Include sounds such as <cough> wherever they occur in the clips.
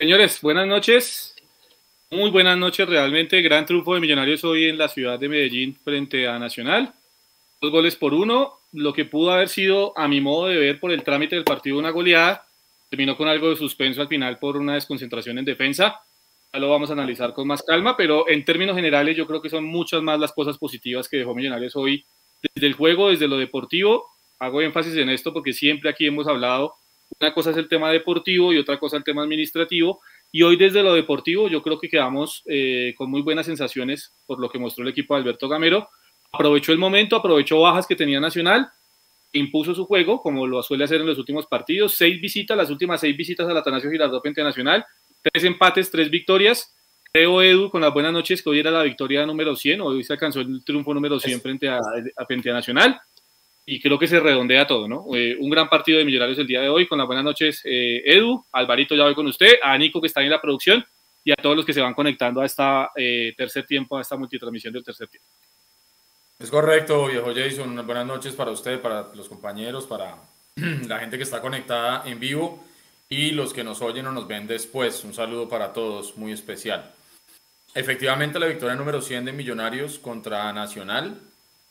Señores, buenas noches. Muy buenas noches, realmente. Gran triunfo de Millonarios hoy en la ciudad de Medellín frente a Nacional. Dos goles por uno. Lo que pudo haber sido, a mi modo de ver, por el trámite del partido, una goleada. Terminó con algo de suspenso al final por una desconcentración en defensa. Ya lo vamos a analizar con más calma, pero en términos generales yo creo que son muchas más las cosas positivas que dejó Millonarios hoy desde el juego, desde lo deportivo. Hago énfasis en esto porque siempre aquí hemos hablado, una cosa es el tema deportivo y otra cosa el tema administrativo. Y hoy desde lo deportivo yo creo que quedamos eh, con muy buenas sensaciones por lo que mostró el equipo de Alberto Gamero. Aprovechó el momento, aprovechó bajas que tenía Nacional, impuso su juego como lo suele hacer en los últimos partidos. Seis visitas, las últimas seis visitas al Atanasio Girardot frente a Nacional. Tres empates, tres victorias. Creo, Edu, con las buenas noches, que hoy era la victoria número 100, hoy se alcanzó el triunfo número 100 frente a, a, frente a Nacional y creo que se redondea todo, ¿no? Eh, un gran partido de Millonarios el día de hoy, con las buenas noches, eh, Edu, Alvarito ya voy con usted, a Nico que está en la producción y a todos los que se van conectando a esta eh, tercer tiempo, a esta multitransmisión del tercer tiempo. Es correcto, viejo Jason, buenas noches para usted, para los compañeros, para <clears throat> la gente que está conectada en vivo y los que nos oyen o nos ven después. Un saludo para todos, muy especial. Efectivamente, la victoria número 100 de Millonarios contra Nacional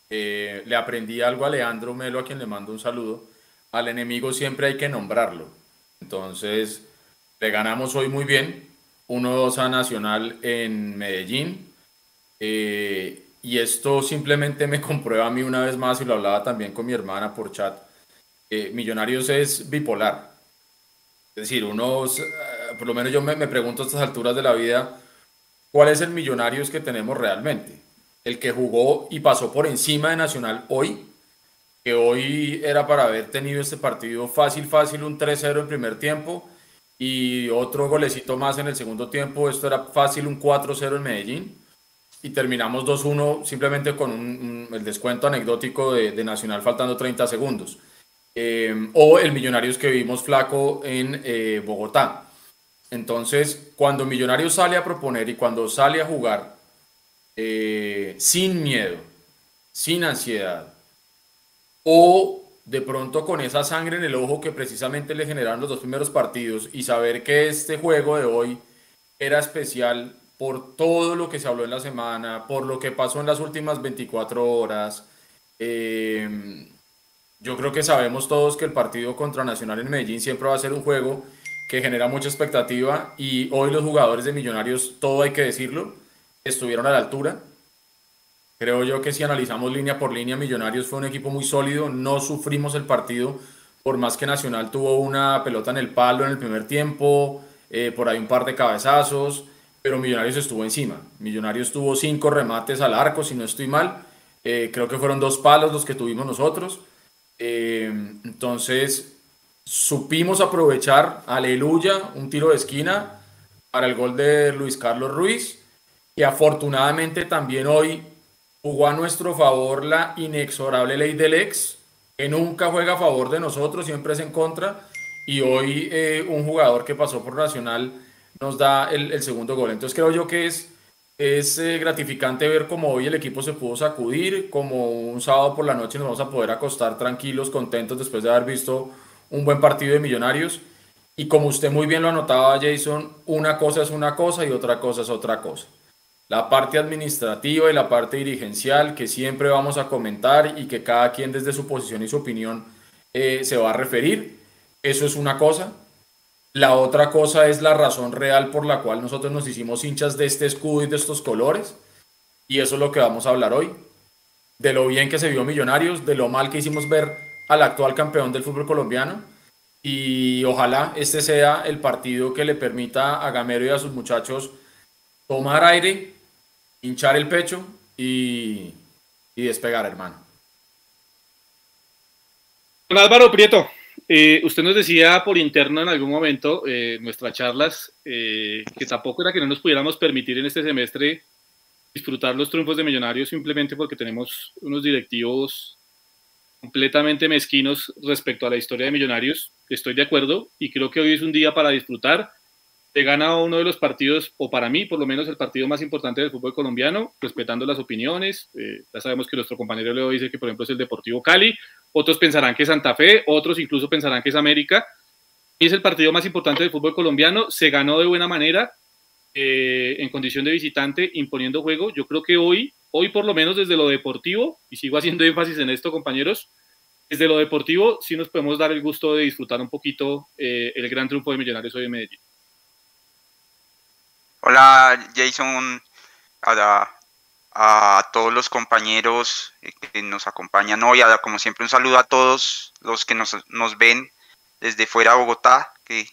eh, le aprendí algo a Leandro Melo, a quien le mando un saludo. Al enemigo siempre hay que nombrarlo. Entonces, le ganamos hoy muy bien. 1-2 a Nacional en Medellín. Eh, y esto simplemente me <laughs> comprueba a mí una vez más, y lo hablaba también con mi hermana por chat. Millonarios es bipolar. Es decir, uno, por lo menos yo me, me pregunto a estas alturas de la vida, ¿cuál es el Millonarios que tenemos realmente? El que jugó y pasó por encima de Nacional hoy, que hoy era para haber tenido este partido fácil, fácil, un 3-0 en primer tiempo y otro golecito más en el segundo tiempo. Esto era fácil, un 4-0 en Medellín. Y terminamos 2-1 simplemente con el descuento anecdótico de, Nacional faltando 30 segundos. Eh, o el Millonarios que vimos flaco en eh, Bogotá. Entonces, cuando Millonarios sale a proponer y cuando sale a jugar eh, sin miedo, sin ansiedad, o de pronto con esa sangre en el ojo que precisamente le generaron los dos primeros partidos y saber que este juego de hoy era especial por todo lo que se habló en la semana, por lo que pasó en las últimas 24 horas. Eh, yo creo que sabemos todos que el partido contra Nacional en Medellín siempre va a ser un juego que genera mucha expectativa y hoy los jugadores de Millonarios, todo hay que decirlo, estuvieron a la altura. Creo yo que si analizamos línea por línea, Millonarios fue un equipo muy sólido, no sufrimos el partido, por más que Nacional tuvo una pelota en el palo en el primer tiempo, eh, por ahí un par de cabezazos, pero Millonarios estuvo encima. Millonarios tuvo cinco remates al arco, si no estoy mal. Eh, creo que fueron dos palos los que tuvimos nosotros. Eh, entonces, supimos aprovechar, aleluya, un tiro de esquina para el gol de Luis Carlos Ruiz que afortunadamente también hoy jugó a nuestro favor la inexorable ley del ex, que nunca juega a favor de nosotros, siempre es en contra, y hoy eh, un jugador que pasó por Nacional nos da el, segundo gol. Entonces creo yo que es, es eh, gratificante ver cómo hoy el equipo se pudo sacudir, como un sábado por la noche nos vamos a poder acostar tranquilos, contentos después de haber visto un buen partido de Millonarios. Y como usted muy bien lo anotaba, Jason, una cosa es una cosa y otra cosa es otra cosa la parte administrativa y la parte dirigencial que siempre vamos a comentar y que cada quien desde su posición y su opinión eh, se va a referir. Eso es una cosa. La otra cosa es la razón real por la cual nosotros nos hicimos hinchas de este escudo y de estos colores. Y eso es lo que vamos a hablar hoy. De lo bien que se vio Millonarios, de lo mal que hicimos ver al actual campeón del fútbol colombiano. Y ojalá este sea el partido que le permita a Gamero y a sus muchachos tomar aire, hinchar el pecho y, despegar, hermano. Don Álvaro Prieto, eh, usted nos decía por interno en algún momento, eh, nuestras charlas, eh, que tampoco era que no nos pudiéramos permitir en este semestre disfrutar los triunfos de Millonarios simplemente porque tenemos unos directivos completamente mezquinos respecto a la historia de Millonarios. Estoy de acuerdo y creo que hoy es un día para disfrutar te gana uno de los partidos, o para mí por lo menos el partido más importante del fútbol colombiano, respetando las opiniones. Eh, ya sabemos que nuestro compañero Leo dice que por ejemplo es el Deportivo Cali, otros pensarán que es Santa Fe, otros incluso pensarán que es América. es el partido más importante del fútbol colombiano, se ganó de buena manera, eh, en condición de visitante, imponiendo juego. Yo creo que hoy, hoy por lo menos desde lo deportivo, y sigo haciendo énfasis en esto, compañeros, desde lo deportivo sí nos podemos dar el gusto de disfrutar un poquito eh, el gran triunfo de Millonarios hoy en Medellín. Hola Jason, a, a todos los compañeros que nos acompañan hoy, a, como siempre un saludo a todos los que nos, nos ven desde fuera de Bogotá, que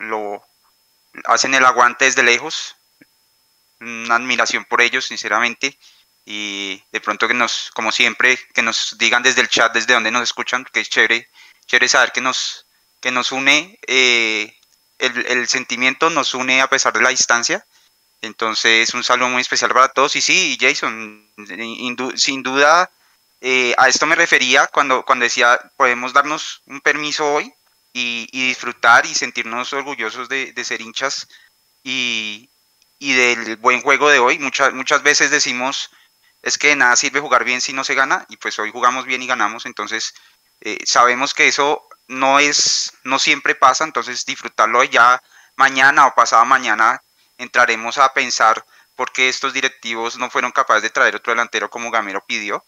lo, hacen el aguante desde lejos. Una admiración por ellos, sinceramente. Y de pronto que nos, como siempre, que nos digan desde el chat, desde donde nos escuchan, que es chévere, chévere saber que nos, que nos une, eh, el, sentimiento nos une a pesar de la distancia. Entonces, un saludo muy especial para todos. Y sí, Jason, sin duda, eh, a esto me refería cuando, cuando decía, podemos darnos un permiso hoy y, disfrutar y sentirnos orgullosos de, ser hinchas y, del buen juego de hoy. Muchas, muchas veces decimos, es que nada sirve jugar bien si no se gana y pues hoy jugamos bien y ganamos, entonces eh, sabemos que eso no es, no siempre pasa, entonces disfrutarlo ya mañana o pasado mañana entraremos a pensar por qué estos directivos no fueron capaces de traer otro delantero como Gamero pidió.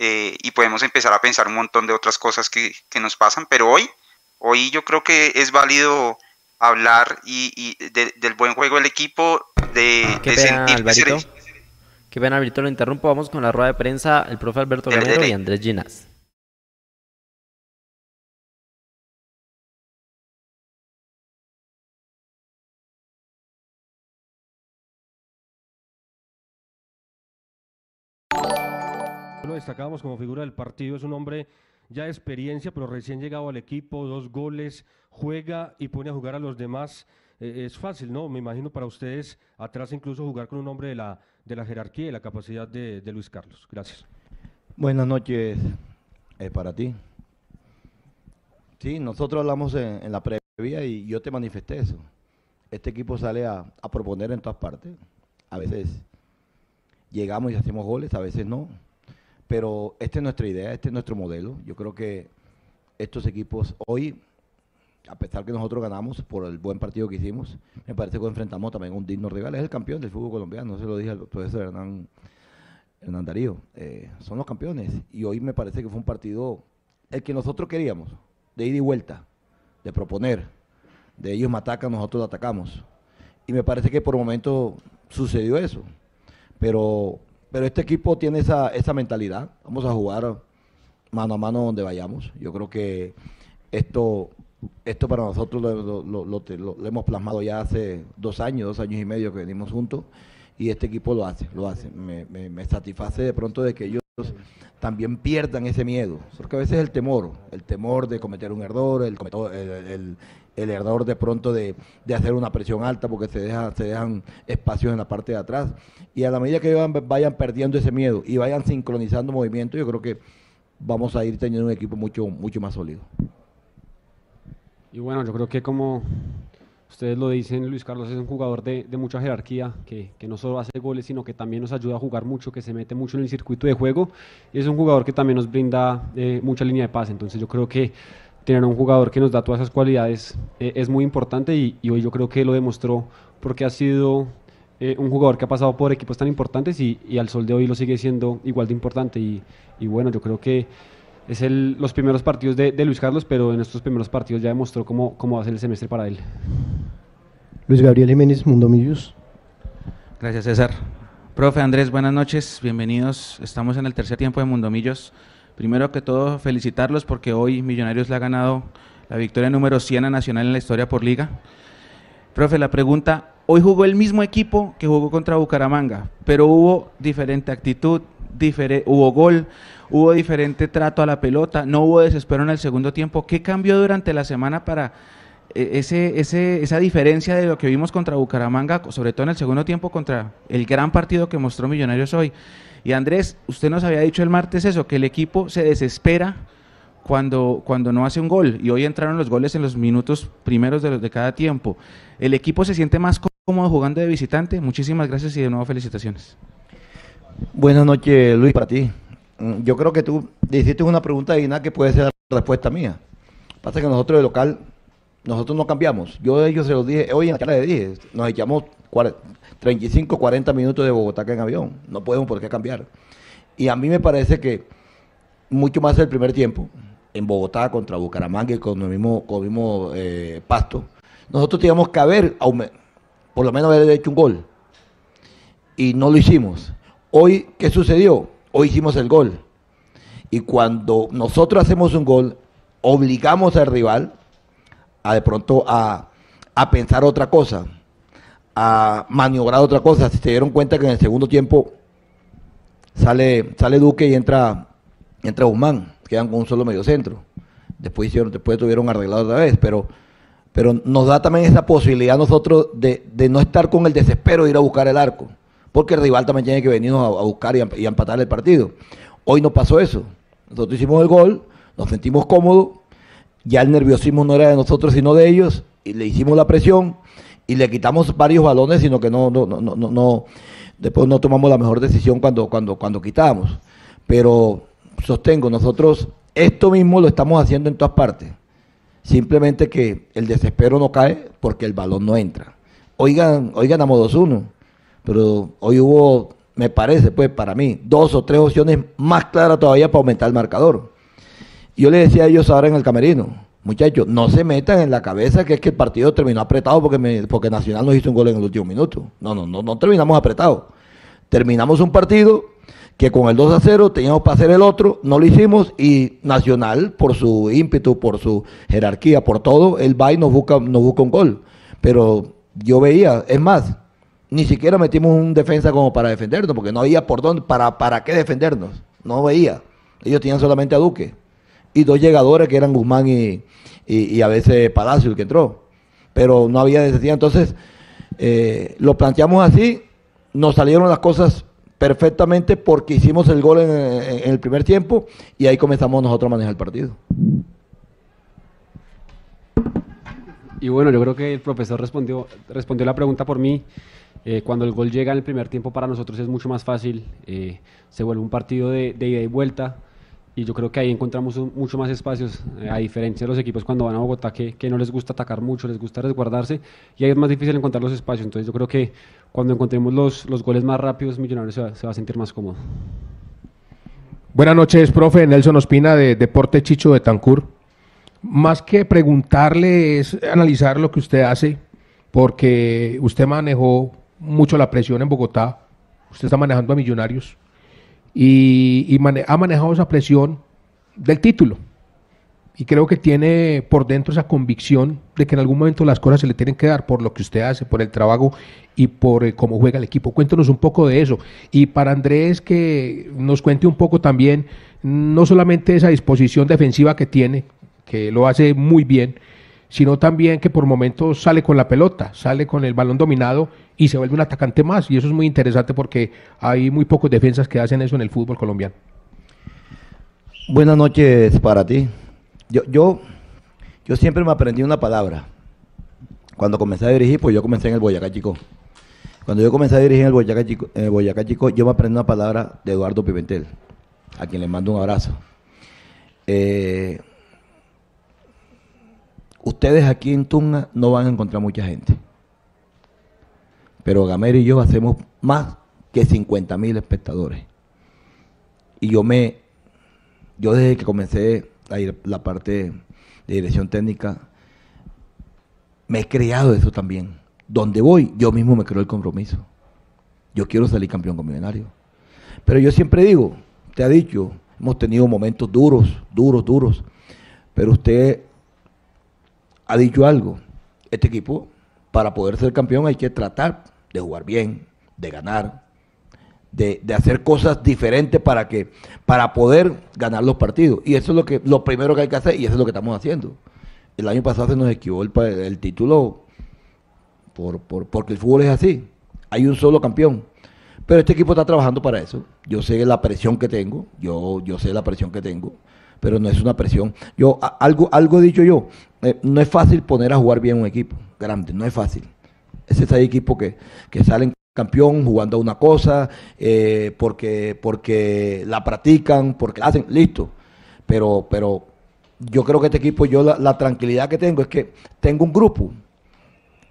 Eh, y podemos empezar a pensar un montón de otras cosas que, que nos pasan, pero hoy Hoy yo creo que es válido hablar y, del buen juego del equipo, de, ¿Qué sentir Alvarito? Qué pena, Alvarito, lo interrumpo. Vamos con la rueda de prensa, el profe Alberto Gamero y Andrés Ginas. Lo destacamos como figura del partido, es un hombre ya experiencia, pero recién llegado al equipo, dos goles, juega y pone a jugar a los demás. Eh, es fácil, ¿no? Me imagino para ustedes atrás incluso jugar con un hombre de la, de la jerarquía y la capacidad de, Luis Carlos. Gracias. Buenas noches eh, para ti. Sí, nosotros hablamos en, la previa y yo te manifesté eso. Este equipo sale a proponer en todas partes. A veces llegamos y hacemos goles, a veces no pero esta es nuestra idea, este es nuestro modelo. Yo creo que estos equipos hoy, a pesar que nosotros ganamos por el buen partido que hicimos, me parece que enfrentamos también un digno rival. Es el campeón del fútbol colombiano, no se lo dije al profesor Hernán, Hernán Darío. Eh, son los campeones. Y hoy me parece que fue un partido el que nosotros queríamos, de ida y vuelta, de proponer. De ellos me atacan, nosotros atacamos. Y me parece que por un momento sucedió eso. Pero pero este equipo tiene esa, esa mentalidad. Vamos a jugar mano a mano donde vayamos. Yo creo que esto, esto para nosotros lo, lo, hemos plasmado ya hace dos años, dos años y medio que venimos juntos. Y este equipo lo hace, lo hace. Me, me, satisface de pronto de que ellos también pierdan ese miedo. Porque a veces el temor, el temor de cometer un error, el, el, el error de pronto de, hacer una presión alta porque se, deja, se dejan espacios en la parte de atrás. Y a la medida que vayan, perdiendo ese miedo y vayan sincronizando movimientos, yo creo que vamos a ir teniendo un equipo mucho, mucho más sólido. Y bueno, yo creo que como ustedes lo dicen, Luis Carlos es un jugador de, mucha jerarquía, que, no solo hace goles, sino que también nos ayuda a jugar mucho, que se mete mucho en el circuito de juego. Y es un jugador que también nos brinda eh, mucha línea de paz. Entonces yo creo que tener un jugador que nos da todas esas cualidades eh, es muy importante y, hoy yo creo que lo demostró porque ha sido eh, un jugador que ha pasado por equipos tan importantes y, al sol de hoy lo sigue siendo igual de importante y, bueno, yo creo que es el, los primeros partidos de, Luis Carlos, pero en estos primeros partidos ya demostró cómo, cómo va a ser el semestre para él. Luis Gabriel Jiménez, Mundo Millos. Gracias, César. Profe Andrés, buenas noches, bienvenidos. Estamos en el tercer tiempo de Mundo Millos. Primero que todo, felicitarlos porque hoy Millonarios le ha ganado la victoria número 100 a Nacional en la historia por liga. Profe, la pregunta, hoy jugó el mismo equipo que jugó contra Bucaramanga, pero hubo diferente actitud, hubo gol, hubo diferente trato a la pelota, no hubo desespero en el segundo tiempo. ¿Qué cambió durante la semana para eh, ese, ese, esa diferencia de lo que vimos contra Bucaramanga, sobre todo en el segundo tiempo contra el gran partido que mostró Millonarios hoy? Y Andrés, usted nos había dicho el martes eso, que el equipo se desespera cuando, cuando no hace un gol. Y hoy entraron los goles en los minutos primeros de, los de cada tiempo. ¿El equipo se siente más cómodo jugando de visitante? Muchísimas gracias y de nuevo felicitaciones. Buenas noches, Luis, para ti. Mm, yo creo que tú hiciste una pregunta digna que puede ser la respuesta mía. Pasa que nosotros de local Nosotros no cambiamos. Yo a ellos se los dije, hoy en la charla le dije, nos echamos 35, 40 minutos de Bogotá que en avión. No podemos por qué cambiar. Y a mí me parece que mucho más el primer tiempo, en Bogotá contra Bucaramanga y con el mismo, con mismo eh, pasto, nosotros teníamos que haber, por lo menos haber hecho un gol. Y no lo hicimos. Hoy, ¿qué sucedió? Hoy hicimos el gol. Y cuando nosotros hacemos un gol, obligamos al rival a de pronto a, a pensar otra cosa, a maniobrar otra cosa. Si se dieron cuenta que en el segundo tiempo sale, sale Duque y entra, entra Guzmán, quedan con un solo medio centro. Después hicieron, después tuvieron arreglado otra vez, pero, pero nos da también esa posibilidad nosotros de, de, no estar con el desespero de ir a buscar el arco, porque el rival también tiene que venirnos a, buscar y, y a empatar el partido. Hoy no pasó eso. Nosotros hicimos el gol, nos sentimos cómodos, ya el nerviosismo no era de nosotros sino de ellos, y le hicimos la presión y le quitamos varios balones, sino que no, no, no, no, no después no tomamos la mejor decisión cuando, cuando, cuando quitamos. Pero sostengo, nosotros esto mismo lo estamos haciendo en todas partes. Simplemente que el desespero no cae porque el balón no entra. Oigan, hoy ganamos 2-1, pero hoy hubo, me parece, pues para mí, dos o tres opciones más claras todavía para aumentar el marcador. Yo le decía a ellos ahora en el camerino, muchachos, no se metan en la cabeza que es que el partido terminó apretado porque, porque Nacional nos hizo un gol en el último minuto. No, no, no, no terminamos apretados. Terminamos un partido que con el 2 a 0 teníamos para hacer el otro, no lo hicimos y Nacional, por su ímpetu, por su jerarquía, por todo, él va y nos busca, nos busca un gol. Pero yo veía, es más, ni siquiera metimos un defensa como para defendernos, porque no había por dónde, para, para qué defendernos. No veía. Ellos tenían solamente a Duque. Y dos llegadores que eran Guzmán y, y, a veces Palacio el que entró. Pero no había necesidad. Entonces, eh, lo planteamos así, nos salieron las cosas perfectamente porque hicimos el gol en, el primer tiempo y ahí comenzamos nosotros a manejar el partido. Y bueno, yo creo que el profesor respondió, respondió la pregunta por mí. Eh, cuando el gol llega en el primer tiempo para nosotros es mucho más fácil, eh, se vuelve un partido de, ida y vuelta y yo creo que ahí encontramos mucho más espacios, eh, a diferencia de los equipos cuando van a Bogotá que, que, no les gusta atacar mucho, les gusta resguardarse y ahí es más difícil encontrar los espacios. Entonces yo creo que cuando encontremos los, los goles más rápidos, Millonarios se va, se va, a sentir más cómodo. Buenas noches, profe. Nelson Ospina de Deporte Chicho de Tancur. Más que preguntarle es analizar lo que usted hace, porque usted manejó mucho la presión en Bogotá, usted está manejando a Millonarios y, ha manejado esa presión del título. Y creo que tiene por dentro esa convicción de que en algún momento las cosas se le tienen que dar por lo que usted hace, por el trabajo y por eh, cómo juega el equipo. Cuéntanos un poco de eso. Y para Andrés que nos cuente un poco también, no solamente esa disposición defensiva que tiene, que lo hace muy bien, sino también que por momentos sale con la pelota, sale con el balón dominado y se vuelve un atacante más. Y eso es muy interesante porque hay muy pocos defensas que hacen eso en el fútbol colombiano. Buenas noches para ti. Yo, yo, yo siempre me aprendí una palabra. Cuando comencé a dirigir, pues yo comencé en el Boyacá Chico. Cuando yo comencé a dirigir en el Boyacá Chico, en el Boyacá Chico yo me aprendí una palabra de Eduardo Pimentel, a quien le mando un abrazo. Eh, ustedes aquí en Tunga no van a encontrar mucha gente. Pero Gamero y yo hacemos más que 50 mil espectadores. Y yo me, yo desde que comencé la parte de dirección técnica, me he creado eso también. Donde voy, yo mismo me creo el compromiso. Yo quiero salir campeón con Millonario. Pero yo siempre digo, te ha dicho, hemos tenido momentos duros, duros, duros. Pero usted ha dicho algo. Este equipo, para poder ser campeón, hay que tratar de jugar bien, de ganar, de, hacer cosas diferentes para que para poder ganar los partidos. Y eso es lo que lo primero que hay que hacer y eso es lo que estamos haciendo. El año pasado se nos equivocó el, el título por, por, porque el fútbol es así. Hay un solo campeón. Pero este equipo está trabajando para eso. Yo sé la presión que tengo, yo, yo sé la presión que tengo pero no es una presión. Yo, algo, algo he dicho yo, eh, no es fácil poner a jugar bien un equipo grande, no es fácil. Ese es el equipo que, que salen campeón jugando una cosa, eh, porque, porque la practican, porque hacen, listo. Pero, pero yo creo que este equipo, yo la tranquilidad que tengo es que tengo un grupo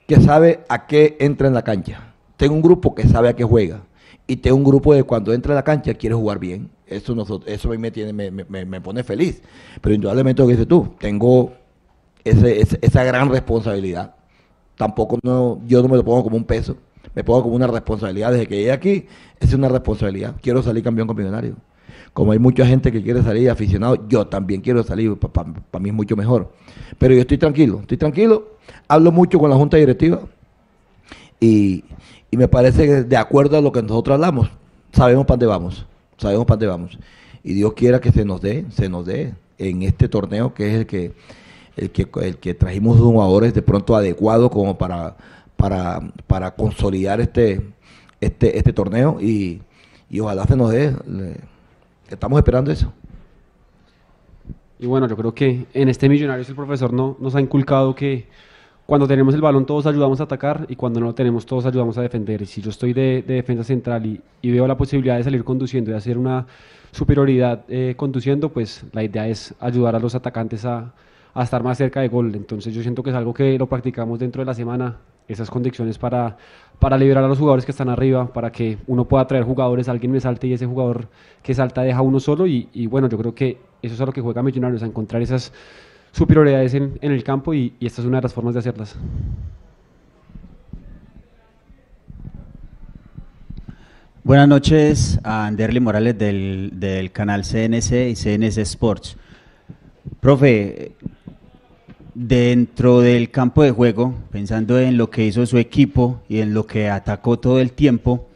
que sabe a qué entra en la cancha. Tengo un grupo que sabe a qué juega. Y tengo un grupo de cuando entra en la cancha quiere jugar bien. Eso, nosotros, eso a mí me, tiene, me, me- me pone feliz. Pero indudablemente lo que dices tú, tengo ese- esa gran responsabilidad. Tampoco no, yo no me lo pongo como un peso, me pongo como una responsabilidad. Desde que llegué aquí, es una responsabilidad. Quiero salir campeón con. Como hay mucha gente que quiere salir aficionado, yo también quiero salir, para mí es mucho mejor. Pero yo estoy tranquilo, estoy tranquilo, hablo mucho con la Junta Directiva y, y me parece que de acuerdo a lo que nosotros hablamos, sabemos para dónde vamos, sabemos para dónde vamos. Y Dios quiera que se nos dé, se nos dé en este torneo que es el que el que, el que trajimos jugadores de pronto adecuados como para, para, para consolidar este, este, este torneo y, y ojalá se nos dé. Estamos esperando eso. Y bueno, yo creo que en este Millonarios el profesor no, nos ha inculcado que cuando tenemos el balón todos ayudamos a atacar y cuando no lo tenemos todos ayudamos a defender. Y si yo estoy de, de defensa central y, veo la posibilidad de salir conduciendo y hacer una superioridad eh, conduciendo, pues la idea es ayudar a los atacantes a, estar más cerca de gol. Entonces yo siento que es algo que lo practicamos dentro de la semana, esas condiciones para, liberar a los jugadores que están arriba, para que uno pueda traer jugadores, alguien me salte y ese jugador que salta deja uno solo. Y, y bueno, yo creo que eso es a lo que juega Millonarios, a encontrar esas superioridades en, en el campo y, esta es una de las formas de hacerlas. Buenas noches a Anderly Morales del, del canal CNC y CNC Sports. Profe, dentro del campo de juego, pensando en lo que hizo su equipo y en lo que atacó todo el tiempo,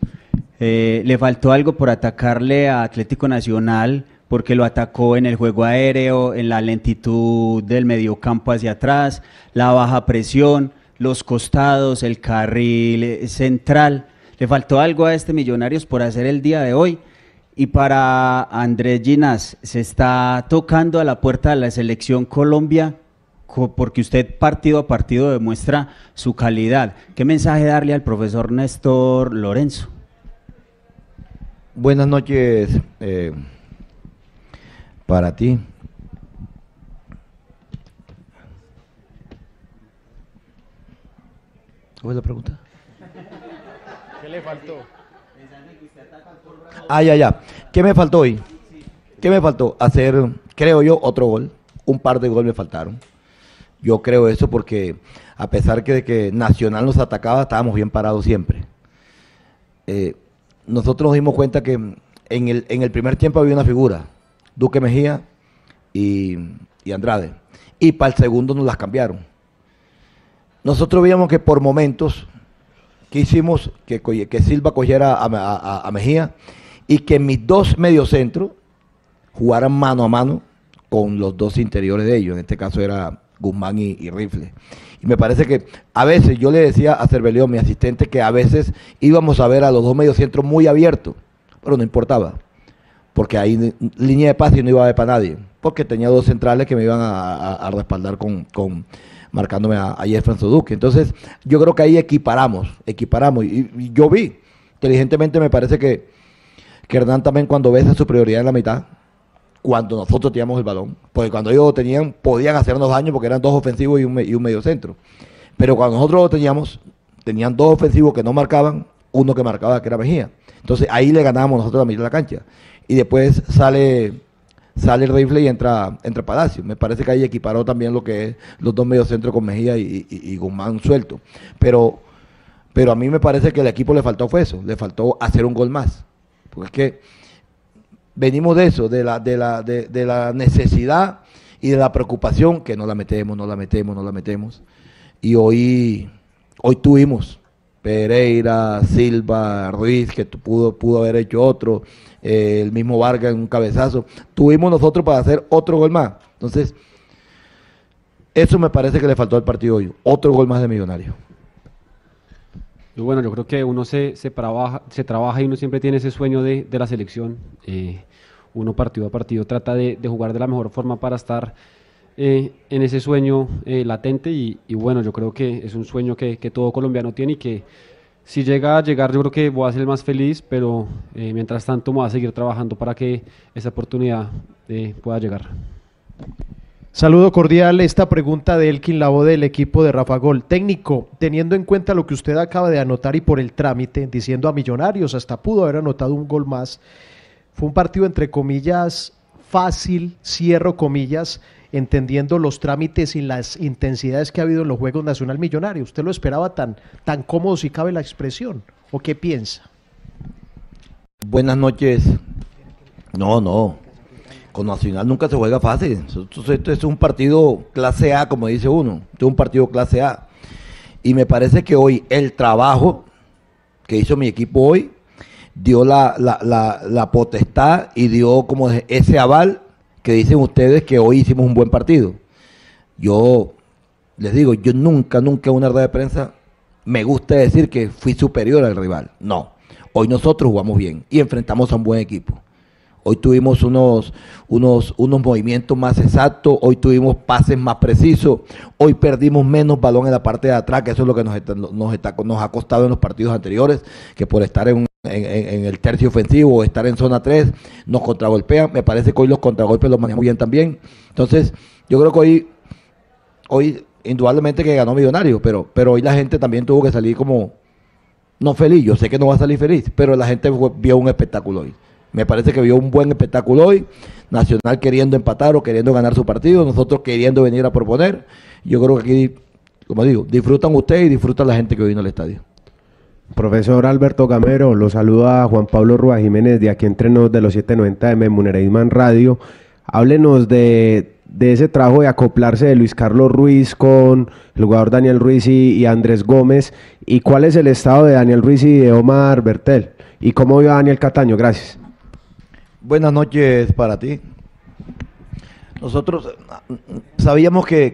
eh, le faltó algo por atacarle a Atlético Nacional porque lo atacó en el juego aéreo, en la lentitud del mediocampo hacia atrás, la baja presión, los costados, el carril central. Le faltó algo a este Millonarios por hacer el día de hoy. Y para Andrés Ginás, se está tocando a la puerta de la selección Colombia co- porque usted partido a partido demuestra su calidad. ¿Qué mensaje darle al profesor Néstor Lorenzo? Buenas noches eh, para ti. ¿Cuál es la pregunta? ¿Qué le faltó? Ah, ya, ya. ¿Qué me faltó hoy? ¿Qué me faltó? Hacer, creo yo, otro gol. Un par de goles me faltaron. Yo creo eso porque a pesar que de que Nacional nos atacaba, estábamos bien parados siempre. Eh, nosotros nos dimos cuenta que en el, en el primer tiempo había una figura, Duque Mejía y, Andrade. Y para el segundo nos las cambiaron. Nosotros veíamos que por momentos que hicimos que, Silva cogiera a, Mejía y que mis dos mediocentros jugaran mano a mano con los dos interiores de ellos. En este caso era Guzmán y, y Rifle. Y me parece que a veces, yo le decía a Cervelión, mi asistente, que a veces íbamos a ver a los dos mediocentros muy abiertos, pero no importaba. Porque ahí línea de pase no iba a haber para nadie. Porque tenía dos centrales que me iban a, respaldar con, con- marcándome a, a Jefferson Duque. Entonces, yo creo que ahí equiparamos, equiparamos. Y, yo vi, inteligentemente me parece que, Hernán también cuando ve esa superioridad en la mitad, cuando nosotros teníamos el balón, porque cuando ellos tenían, podían hacernos daño porque eran dos ofensivos y un medio centro. Pero cuando nosotros lo teníamos, tenían dos ofensivos que no marcaban, uno que marcaba que era Mejía. Entonces ahí le ganábamos nosotros la mitad de la cancha. Y después sale sale rifle y entra, entra Palacio. Me parece que ahí equiparó también lo que es los dos mediocentros con Mejía y, y- y Guzmán suelto. Pero, pero a mí me parece que el equipo le faltó fue eso, le faltó hacer un gol más. Porque es que venimos de eso, de la, de la, de, de la necesidad y de la preocupación que no la metemos, no la metemos, no la metemos. Y hoy, hoy tuvimos Pereira, Silva, Ruiz, que pudo, pudo haber hecho otro, el mismo Vargas en un cabezazo. Tuvimos nosotros para hacer otro gol más. Entonces, eso me parece que le faltó al partido hoy. Otro gol más de Millonario. Bueno, yo creo que uno se, se, trabaja, se trabaja y uno siempre tiene ese sueño de, de la selección. Eh, uno partido a partido trata de, de jugar de la mejor forma para estar eh, en ese sueño eh, latente y, y bueno, yo creo que es un sueño que, que todo colombiano tiene y que si llega a llegar yo creo que voy a ser más feliz, pero eh, mientras tanto voy a seguir trabajando para que esa oportunidad eh, pueda llegar. Saludo cordial. Esta pregunta de Elkin Lavo del equipo de Rafa Gol. Técnico, teniendo en cuenta lo que usted acaba de anotar y por el trámite, diciendo a Millonarios, hasta pudo haber anotado un gol más. Fue un partido entre comillas fácil, cierro comillas, entendiendo los trámites y las intensidades que ha habido en los Juegos Nacional Millonario. ¿Usted lo esperaba tan, tan cómodo si cabe la expresión? ¿O qué piensa? Buenas noches. No, no. Con Nacional nunca se juega fácil. Esto, es un partido clase A, como dice uno. Esto es un partido clase A. Y me parece que hoy el trabajo que hizo mi equipo hoy dio la, la, potestad y dio como ese aval que dicen ustedes que hoy hicimos un buen partido. Yo les digo, yo nunca, nunca en una rueda de prensa me gusta decir que fui superior al rival. No. Hoy nosotros jugamos bien y enfrentamos a un buen equipo. Hoy tuvimos unos, unos, unos movimientos más exactos, hoy tuvimos pases más precisos, hoy perdimos menos balón en la parte de atrás, que eso es lo que nos, nos, está, nos ha costado en los partidos anteriores, que por estar en, en, el tercio ofensivo estar en zona 3 nos contragolpean. Me parece que hoy los contragolpes los manejamos bien también. Entonces, yo creo que hoy, hoy indudablemente que ganó Millonario, pero, pero hoy la gente también tuvo que salir como, no feliz, yo sé que no va a salir feliz, pero la gente vio un espectáculo hoy. Me parece que vio un buen espectáculo hoy. Nacional queriendo empatar o queriendo ganar su partido, nosotros queriendo venir a proponer. Yo creo que aquí, como digo, disfrutan ustedes y disfrutan la gente que vino al estadio. Profesor Alberto Gamero, lo saluda Juan Pablo Rúa Jiménez de aquí entrenos de los 790 de Memunereisman Radio. Háblenos de, ese trabajo de acoplarse de Luis Carlos Ruiz con el jugador Daniel Ruiz y, Andrés Gómez y cuál es el estado de Daniel Ruiz y de Omar Bertel y cómo vio Daniel Cataño. Gracias. Buenas noches para ti. Nosotros sabíamos que,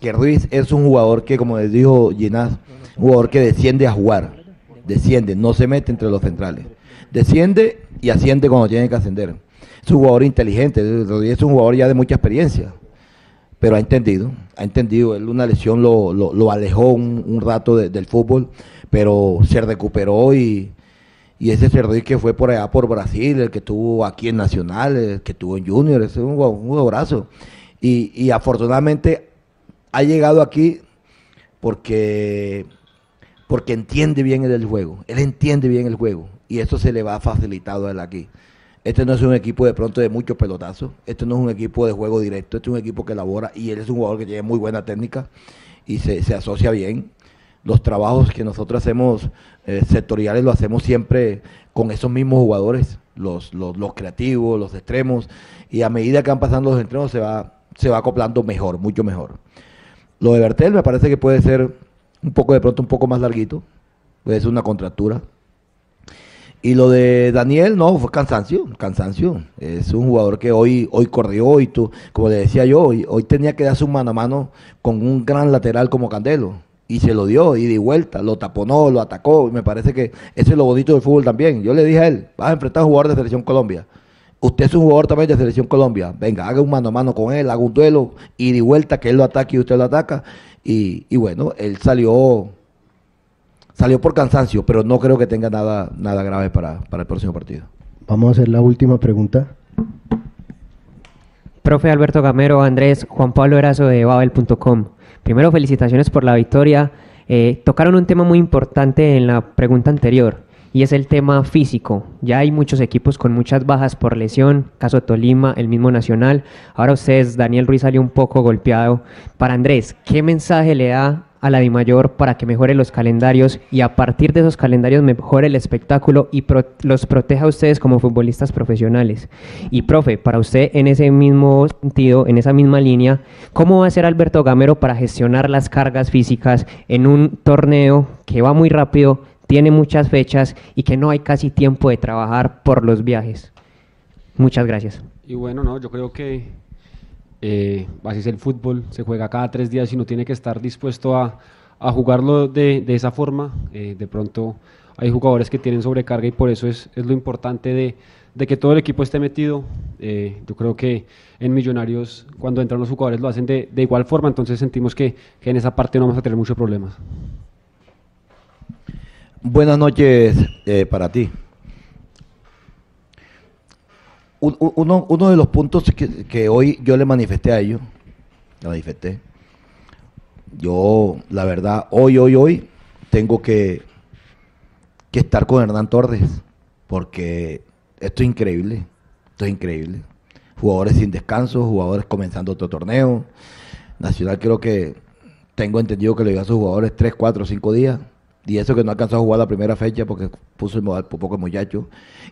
que, Ruiz es un jugador que, como les dijo Ginás, jugador que desciende a jugar. Desciende, no se mete entre los centrales. Desciende y asciende cuando tiene que ascender. Es un jugador inteligente, es un jugador ya de mucha experiencia. Pero ha entendido, ha entendido. Él una lesión lo, alejó un, rato del fútbol, pero se recuperó y, y ese Cerdoy que fue por allá por Brasil, el que estuvo aquí en Nacional, el que estuvo en Junior, es un, un Y, y afortunadamente ha llegado aquí porque, porque entiende bien el juego. Él entiende bien el juego. Y eso se le va facilitado a él aquí. Este no es un equipo de pronto de muchos pelotazos. Este no es un equipo de juego directo. Este es un equipo que elabora y él es un jugador que tiene muy buena técnica y se, se asocia bien los trabajos que nosotros hacemos eh, sectoriales lo hacemos siempre con esos mismos jugadores, los, los, creativos, los extremos, y a medida que van pasando los extremos se va, se va acoplando mejor, mucho mejor. Lo de Bertel me parece que puede ser un poco de pronto un poco más larguito, puede ser una contractura. Y lo de Daniel, no, fue cansancio, cansancio. Es un jugador que hoy, hoy corrió y tú, como le decía yo, hoy, hoy tenía que darse un mano a mano con un gran lateral como Candelo y se lo dio y de vuelta, lo taponó, lo atacó. Me parece que eso es lo bonito del fútbol también. Yo le dije a él, vas a enfrentar a un jugador de Selección Colombia. Usted es un jugador también de Selección Colombia. Venga, haga un mano a mano con él, haga un duelo y de vuelta que él lo ataque y usted lo ataca. Y, y bueno, él salió salió por cansancio, pero no creo que tenga nada, nada grave para, para el próximo partido. Vamos a hacer la última pregunta. Profe Alberto Gamero, Andrés, Juan Pablo Erazo de Babel.com. Primero, felicitaciones por la victoria. Eh, tocaron un tema muy importante en la pregunta anterior y es el tema físico. Ya hay muchos equipos con muchas bajas por lesión, caso Tolima, el mismo Nacional. Ahora ustedes, Daniel Ruiz salió un poco golpeado. Para Andrés, ¿qué mensaje le da a la Mayor para que mejore los calendarios y a partir de esos calendarios mejore el espectáculo y los proteja a ustedes como futbolistas profesionales. Y profe, para usted en ese mismo sentido, en esa misma línea, ¿cómo va a ser Alberto Gamero para gestionar las cargas físicas en un torneo que va muy rápido, tiene muchas fechas y que no hay casi tiempo de trabajar por los viajes? Muchas gracias. Y bueno, no, yo creo que eh, así es el fútbol, se juega cada tres días y uno tiene que estar dispuesto a, jugarlo de, esa forma. Eh, de pronto hay jugadores que tienen sobrecarga y por eso es, lo importante de, que todo el equipo esté metido. Eh, yo creo que en Millonarios cuando entran los jugadores lo hacen de, igual forma, entonces sentimos que, que, en esa parte no vamos a tener muchos problemas. Buenas noches para ti. uno, de los puntos que, que hoy yo le manifesté a ellos, le manifesté, yo, la verdad, hoy, hoy, hoy, tengo que, que estar con Hernán Torres, porque esto es increíble, esto es increíble. Jugadores sin descanso, jugadores comenzando otro torneo. Nacional creo que tengo entendido que le dio a sus jugadores 3, 4, 5 días. Y eso que no alcanzó a jugar la primera fecha porque puso el modal por poco muchacho.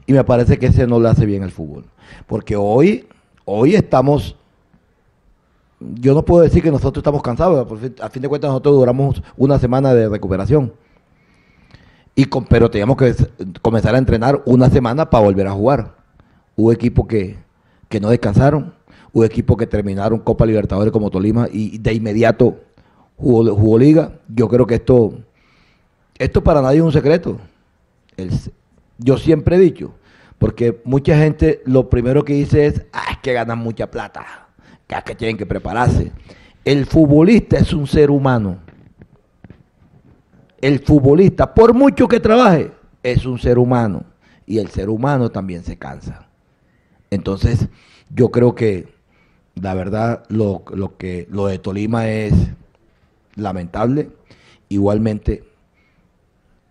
Y me parece que ese no le hace bien al fútbol. Porque hoy, hoy estamos yo no puedo decir que nosotros estamos cansados, a fin de cuentas nosotros duramos una semana de recuperación. Y pero teníamos que comenzar a entrenar una semana para volver a jugar. Hubo equipos que, no descansaron, hubo equipos que terminaron Copa Libertadores como Tolima y de inmediato jugó liga. Yo creo que esto, esto para nadie es un secreto. yo siempre he dicho, porque mucha gente lo primero que dice es, ah, es que ganan mucha plata que tienen que prepararse. El futbolista es un ser humano. El futbolista, por mucho que trabaje, es un ser humano. Y el ser humano también se cansa. Entonces, yo creo que la verdad lo, que lo de Tolima es lamentable. Igualmente,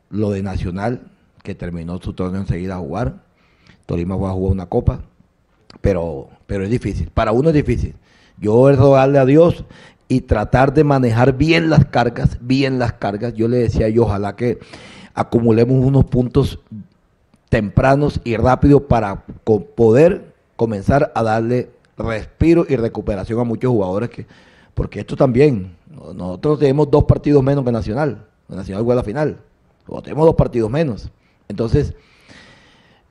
lo de Nacional, que terminó su torneo enseguida a jugar. Tolima va a jugar una copa, pero, pero es difícil. Para uno es difícil. Yo es rogarle a Dios y tratar de manejar bien las cargas, bien las cargas. Yo le decía yo, ojalá que acumulemos unos puntos tempranos y rápidos para poder comenzar a darle respiro y recuperación a muchos jugadores que porque esto también nosotros tenemos dos partidos menos que Nacional Nacional juega la final o tenemos dos partidos menos. Entonces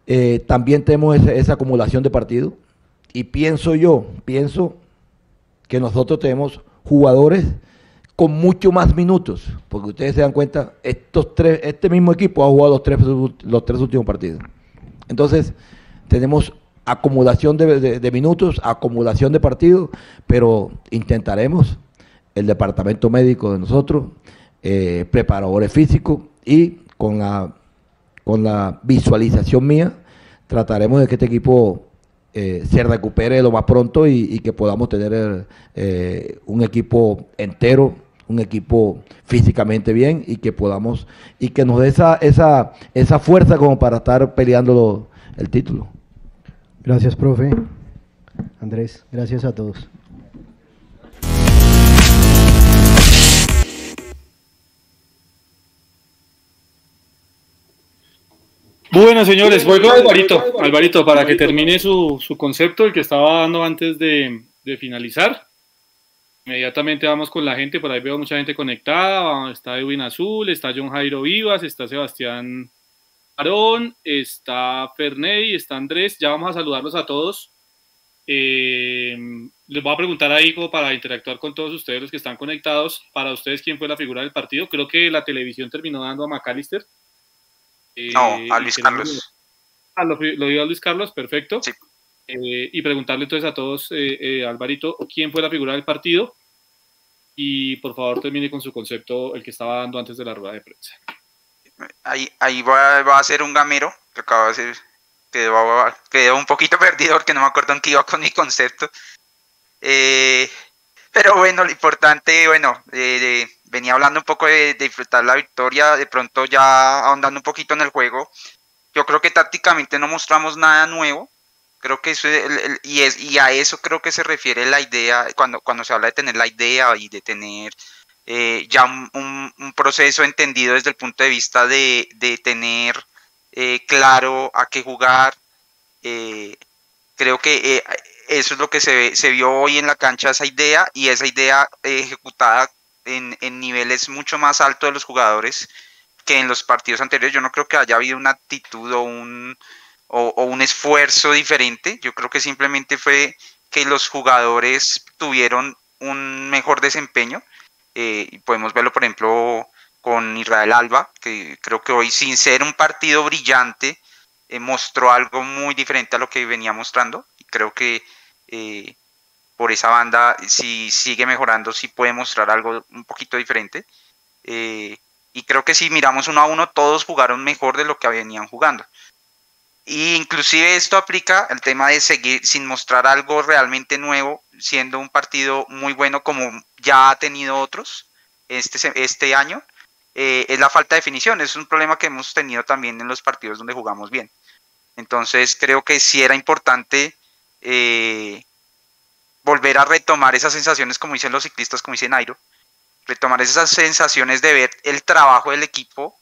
eh, también tenemos esa, acumulación de partidos. Y pienso yo pienso que nosotros tenemos jugadores con mucho más minutos, porque ustedes se dan cuenta, estos tres, este mismo equipo ha jugado los tres, los tres últimos partidos. Entonces, tenemos acumulación de, minutos, acumulación de partidos, pero intentaremos, el departamento médico de nosotros, eh, preparadores físicos y con la, con la visualización mía, trataremos de que este equipo eh, se recupere lo más pronto y, que podamos tener eh, un equipo entero, un equipo físicamente bien y que podamos y que nos dé esa, esa, esa fuerza como para estar peleando el título. Gracias, profe. Andrés, gracias a todos. Bueno, señores, voy con Alvarito. Alvarito, para que termine su, concepto, el que estaba dando antes de, finalizar. Inmediatamente vamos con la gente, por ahí veo mucha gente conectada. Está Edwin Azul, está John Jairo Vivas, está Sebastián Arón, está Ferney, está Andrés. Ya vamos a saludarlos a todos. Eh, les voy a preguntar ahí como para interactuar con todos ustedes los que están conectados. Para ustedes, ¿quién fue la figura del partido? Creo que la televisión terminó dando a McAllister no, eh, a Luis Carlos. Ah, lo, dio a Luis Carlos, perfecto. Eh, y preguntarle entonces a todos, eh, Alvarito, ¿quién fue la figura del partido? Y por favor termine con su concepto, el que estaba dando antes de la rueda de prensa. Ahí, ahí va, a ser un gamero, que acaba de ser, quedó, un poquito <laughs> perdido porque no me acuerdo en qué iba con mi concepto. pero bueno, lo importante, bueno, de venía hablando un poco de, disfrutar la victoria, de pronto ya ahondando un poquito en el juego. Yo creo que tácticamente no mostramos nada nuevo. Creo que eso y, es, y a eso creo que se refiere la idea, cuando, cuando se habla de tener la idea y de tener eh, ya un, proceso entendido desde el punto de vista de, tener eh, claro a qué jugar. Eh, creo que eso es lo que se, se vio hoy en la cancha, esa idea, y esa idea ejecutada en, niveles mucho más altos de los jugadores que en los partidos anteriores. Yo no creo que haya habido una actitud o un, o, un esfuerzo diferente. Yo creo que simplemente fue que los jugadores tuvieron un mejor desempeño. Eh, podemos verlo, por ejemplo, con Israel Alba, que creo que hoy, sin ser un partido brillante, eh, mostró algo muy diferente a lo que venía mostrando. Y creo que eh, por esa banda, si sigue mejorando, si puede mostrar algo un poquito diferente. Eh, y creo que si miramos uno a uno, todos jugaron mejor de lo que venían jugando. Y inclusive esto aplica al tema de seguir sin mostrar algo realmente nuevo, siendo un partido muy bueno como ya ha tenido otros este, este año, eh, es la falta de definición. Es un problema que hemos tenido también en los partidos donde jugamos bien. Entonces creo que sí era importante eh, volver a retomar esas sensaciones, como dicen los ciclistas, como dice Nairo, retomar esas sensaciones de ver el trabajo del equipo,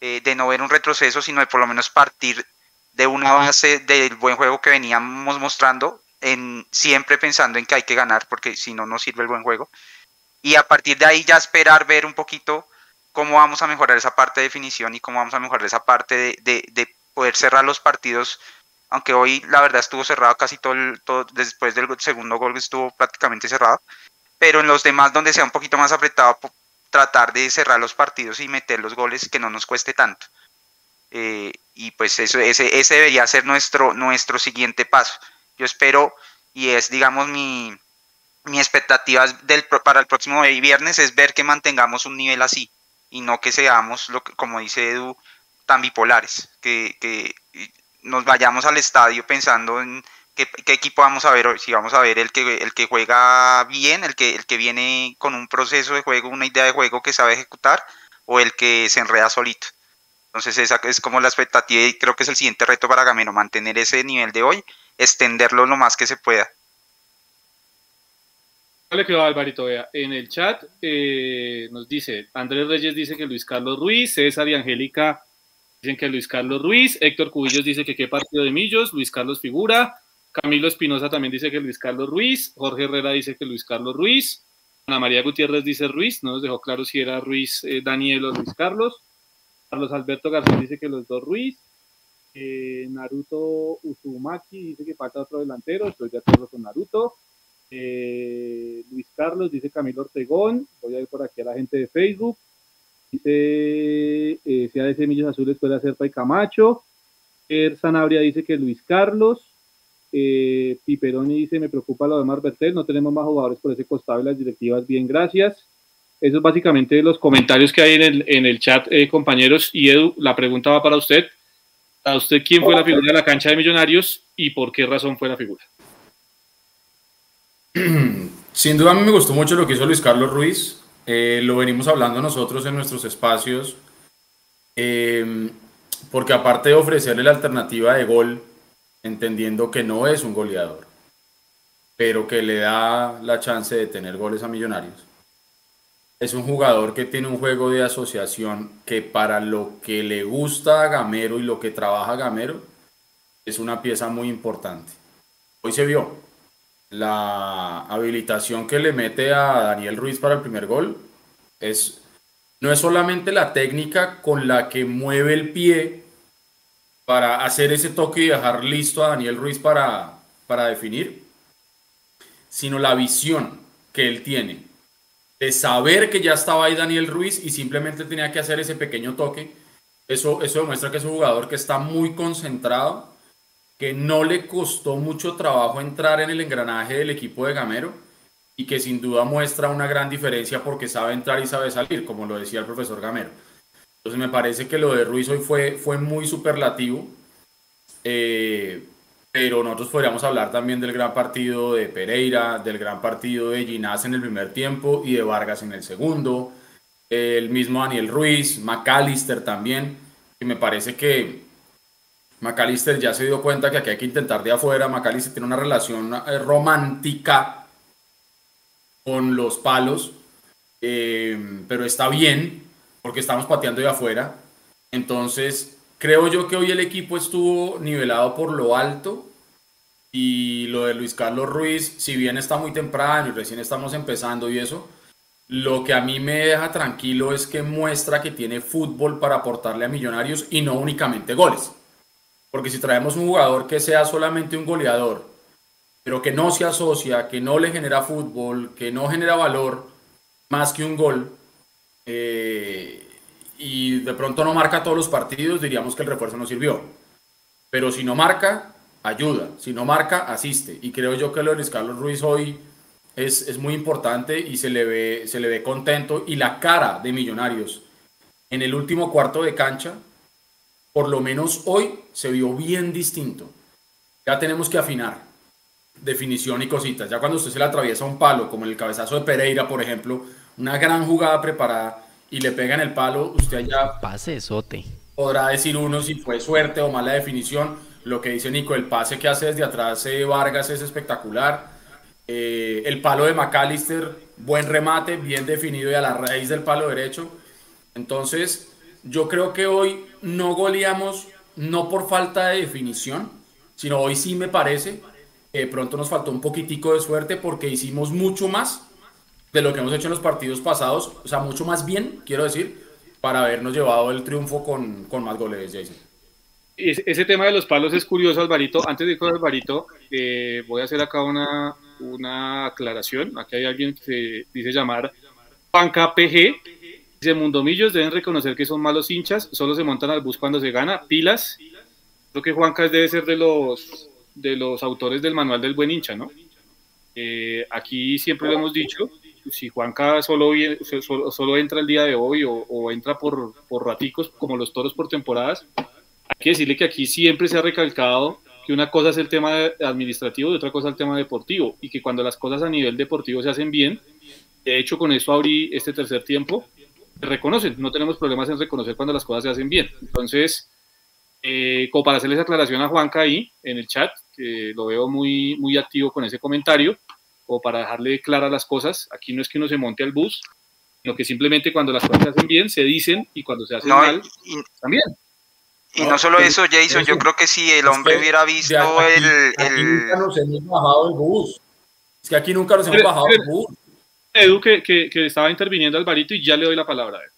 eh, de no ver un retroceso, sino de por lo menos partir de una base del buen juego que veníamos mostrando, en, siempre pensando en que hay que ganar, porque si no, no sirve el buen juego. Y a partir de ahí ya esperar ver un poquito cómo vamos a mejorar esa parte de definición y cómo vamos a mejorar esa parte de, de, poder cerrar los partidos. Aunque hoy la verdad estuvo cerrado casi todo, el, después del segundo gol estuvo prácticamente cerrado. Pero en los demás donde sea un poquito más apretado, tratar de cerrar los partidos y meter los goles que no nos cueste tanto. Eh, y pues eso, ese, ese debería ser nuestro, nuestro siguiente paso. Yo espero, y es digamos mi, mi expectativa del, para el próximo viernes, es ver que mantengamos un nivel así y no que seamos, lo que, como dice Edu, tan bipolares, que nos vayamos al estadio pensando en qué, equipo vamos a ver hoy, si vamos a ver el que, el que juega bien, el que, el que viene con un proceso de juego, una idea de juego que sabe ejecutar, o el que se enreda solito. Entonces esa es como la expectativa y creo que es el siguiente reto para Gamero, mantener ese nivel de hoy, extenderlo lo más que se pueda. Le quedó Alvarito, vea. En el chat eh, nos dice, Andrés Reyes dice que Luis Carlos Ruiz, César y Angélica dicen que Luis Carlos Ruiz, Héctor Cubillos dice que qué partido de Millos, Luis Carlos Figura, Camilo Espinosa también dice que Luis Carlos Ruiz, Jorge Herrera dice que Luis Carlos Ruiz, Ana María Gutiérrez dice Ruiz, no nos dejó claro si era Ruiz eh, Daniel o Luis Carlos. Carlos Alberto García dice que los dos Ruiz. Eh, Naruto Uzumaki dice que falta otro delantero. Estoy de acuerdo con Naruto. Eh, Luis Carlos dice Camilo Ortegón. Voy a ir por aquí a la gente de Facebook. Dice eh, sea de Semillas Azules puede hacer y Camacho. Er Sanabria dice que Luis Carlos. Eh, Piperoni dice me preocupa lo de Marbertel. No tenemos más jugadores por ese costado y las directivas bien, gracias. Eso es básicamente los comentarios que hay en el, en el chat, eh, compañeros. Y Edu, la pregunta va para usted. ¿A usted quién fue la figura de la cancha de Millonarios y por qué razón fue la figura? <clears throat> Sin duda a mí me gustó mucho lo que hizo Luis Carlos Ruiz. Eh, lo venimos hablando nosotros en nuestros espacios. Eh, porque aparte de ofrecerle la alternativa de gol, entendiendo que no es un goleador, pero que le da la chance de tener goles a Millonarios es un jugador que tiene un juego de asociación que para lo que le gusta a Gamero y lo que trabaja Gamero es una pieza muy importante. Hoy se vio la habilitación que le mete a Daniel Ruiz para el primer gol. Es, no es solamente la técnica con la que mueve el pie para hacer ese toque y dejar listo a Daniel Ruiz para, para definir, sino la visión que él tiene de saber que ya estaba ahí Daniel Ruiz y simplemente tenía que hacer ese pequeño toque. Eso, eso demuestra que es un jugador que está muy concentrado, que no le costó mucho trabajo entrar en el engranaje del equipo de Gamero y que sin duda muestra una gran diferencia porque sabe entrar y sabe salir, como lo decía el profesor Gamero. Entonces me parece que lo de Ruiz hoy fue, fue muy superlativo. Eh, pero nosotros podríamos hablar también del gran partido de Pereira, del gran partido de Ginás en el primer tiempo y de Vargas en el segundo, el mismo Daniel Ruiz, McAllister también, y me parece que McAllister ya se dio cuenta que aquí hay que intentar de afuera, McAllister tiene una relación eh, romántica con los palos, eh, pero está bien porque estamos pateando de afuera, entonces Creo yo que hoy el equipo estuvo nivelado por lo alto. Y lo de Luis Carlos Ruiz, si bien está muy temprano y recién estamos empezando y eso, lo que a mí me deja tranquilo es que muestra que tiene fútbol para aportarle a Millonarios y no únicamente goles. Porque si traemos un jugador que sea solamente un goleador, pero que no se asocia, que no le genera fútbol, que no genera valor más que un gol, eh, y de pronto no marca todos los partidos, diríamos que el refuerzo no sirvió. Pero si no marca, ayuda. Si no marca, asiste. Y creo yo que lo de Carlos Ruiz hoy es, es muy importante y se le, ve, se le ve contento. Y la cara de Millonarios en el último cuarto de cancha por lo menos hoy se vio bien distinto. Ya tenemos que afinar definición y cositas. Ya cuando usted se le atraviesa un palo, como en el cabezazo de Pereira, por ejemplo, una gran jugada preparada y le pega en el palo, usted ya pase sote. podrá decir uno si fue suerte o mala definición. Lo que dice Nico, el pase que hace desde atrás eh, Vargas es espectacular. Eh, el palo de McAllister, buen remate, bien definido y a la raíz del palo derecho. Entonces, yo creo que hoy no goleamos, no por falta de definición, sino hoy sí me parece de pronto nos faltó un poquitico de suerte porque hicimos mucho más de lo que hemos hecho en los partidos pasados, o sea, mucho más bien, quiero decir, para habernos llevado el triunfo con, con más goles, Jason. Ese tema de los palos es curioso, Alvarito. Antes de ir con Alvarito, eh, voy a hacer acá una, una aclaración. Aquí hay alguien que se dice llamar Panca PG. Dice Mundomillos deben reconocer que son malos hinchas, solo se montan al bus cuando se gana. Pilas. Creo que Juanca debe ser de los de los autores del manual del buen hincha, ¿no? Eh, aquí siempre lo hemos dicho, si Juanca solo, solo, solo entra el día de hoy o, o entra por, por raticos como los toros por temporadas, hay que decirle que aquí siempre se ha recalcado que una cosa es el tema administrativo y otra cosa el tema deportivo, y que cuando las cosas a nivel deportivo se hacen bien, de hecho con eso abrí este tercer tiempo, reconocen, no tenemos problemas en reconocer cuando las cosas se hacen bien. Entonces, eh, como para hacerles aclaración a Juanca ahí en el chat, que lo veo muy, muy activo con ese comentario, o para dejarle claras las cosas, aquí no es que uno se monte al bus, sino que simplemente cuando las cosas se hacen bien, se dicen, y cuando se hacen mal, también. Y no, solo eso, Jason, yo creo que si el hombre hubiera visto el, Aquí nunca nos hemos bajado el bus. Es que aquí nunca nos hemos bajado el bus. Edu, que, que, que, estaba interviniendo Alvarito y ya le doy la palabra a él.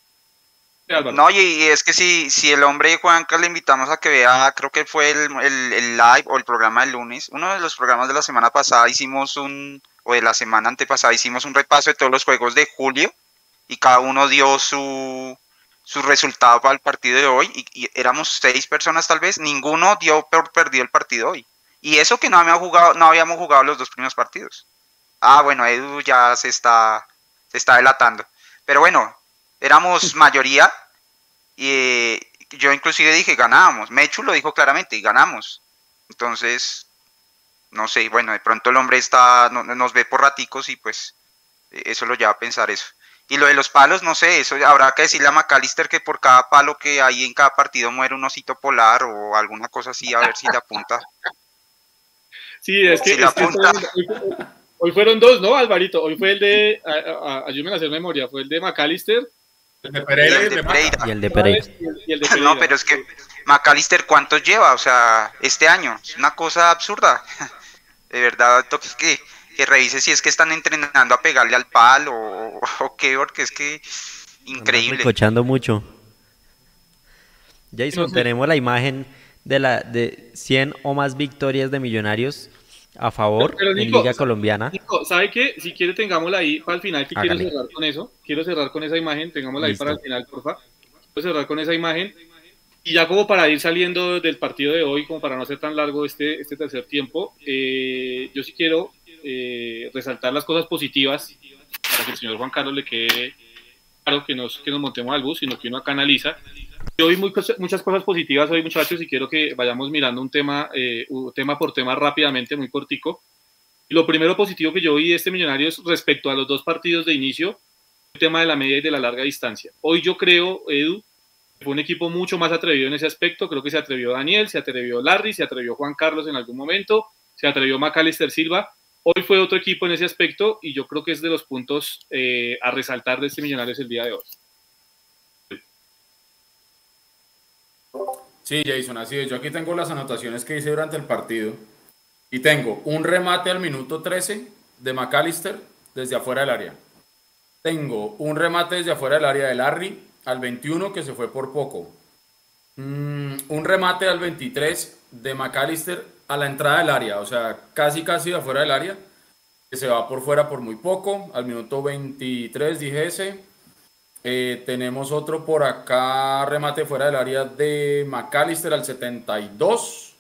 No, y, es que si, si el hombre Juanca le invitamos a que vea, creo que fue el, el, el, live o el programa del lunes, uno de los programas de la semana pasada hicimos un, o de la semana antepasada hicimos un repaso de todos los juegos de julio y cada uno dio su, su resultado para el partido de hoy y, y, éramos seis personas tal vez, ninguno dio por perdido el partido hoy. Y eso que no habíamos jugado, no habíamos jugado los dos primeros partidos. Ah, bueno, Edu ya se está, se está delatando. Pero bueno, éramos <laughs> mayoría y eh, yo inclusive dije ganábamos. Mechu lo dijo claramente y ganamos. Entonces, no sé, bueno, de pronto el hombre está, no, nos ve por raticos y pues eso lo lleva a pensar eso. Y lo de los palos, no sé, eso habrá que decirle a McAllister que por cada palo que hay en cada partido muere un osito polar o alguna cosa así, a ver si le apunta. <laughs> Sí, es que, si es que hoy, hoy, fueron dos, ¿no, Alvarito? Hoy fue el de, ayúdenme a hacer memoria, fue el de McAllister. El de Pereira y el de Pereira. Y el de Pereira. Y el de <laughs> Pereira. No, pero es que McAllister, ¿cuántos lleva? O sea, este año. Es una cosa absurda. <laughs> De verdad, toque que, que revise si es que están entrenando a pegarle al palo o, o qué, porque es que increíble. cochando mucho. Jason, tenemos la imagen de la de 100 o más victorias de Millonarios a favor Pero, Nico, Liga Colombiana. Nico, ¿sabe qué? Si quiere tengámosla ahí para el final, que quiero cerrar con eso. Quiero cerrar con esa imagen, tengámosla Listo. ahí para el final, porfa. Quiero cerrar con esa imagen. Y ya como para ir saliendo del partido de hoy, como para no hacer tan largo este, este tercer tiempo, eh, yo sí quiero eh, resaltar las cosas positivas para que el señor Juan Carlos le quede claro que, nos, que nos montemos al bus, sino que uno acá analiza. Yo vi muy, muchas cosas positivas hoy, muchachos, y quiero que vayamos mirando un tema, eh, tema por tema rápidamente, muy cortico. Lo primero positivo que yo vi de este Millonarios respecto a los dos partidos de inicio, el tema de la media y de la larga distancia. Hoy yo creo, Edu, fue un equipo mucho más atrevido en ese aspecto. Creo que se atrevió Daniel, se atrevió Larry, se atrevió Juan Carlos en algún momento, se atrevió Macalister Silva. Hoy fue otro equipo en ese aspecto y yo creo que es de los puntos eh, a resaltar de este Millonarios el día de hoy. Sí, Jason, así es. Yo aquí tengo las anotaciones que hice durante el partido. Y tengo un remate al minuto 13 de McAllister desde afuera del área. Tengo un remate desde afuera del área de Larry al 21 que se fue por poco. Mm, un remate al 23 de McAllister a la entrada del área, o sea, casi casi de afuera del área, que se va por fuera por muy poco. Al minuto 23 dije ese. Eh, tenemos otro por acá, remate fuera del área de McAllister al 72.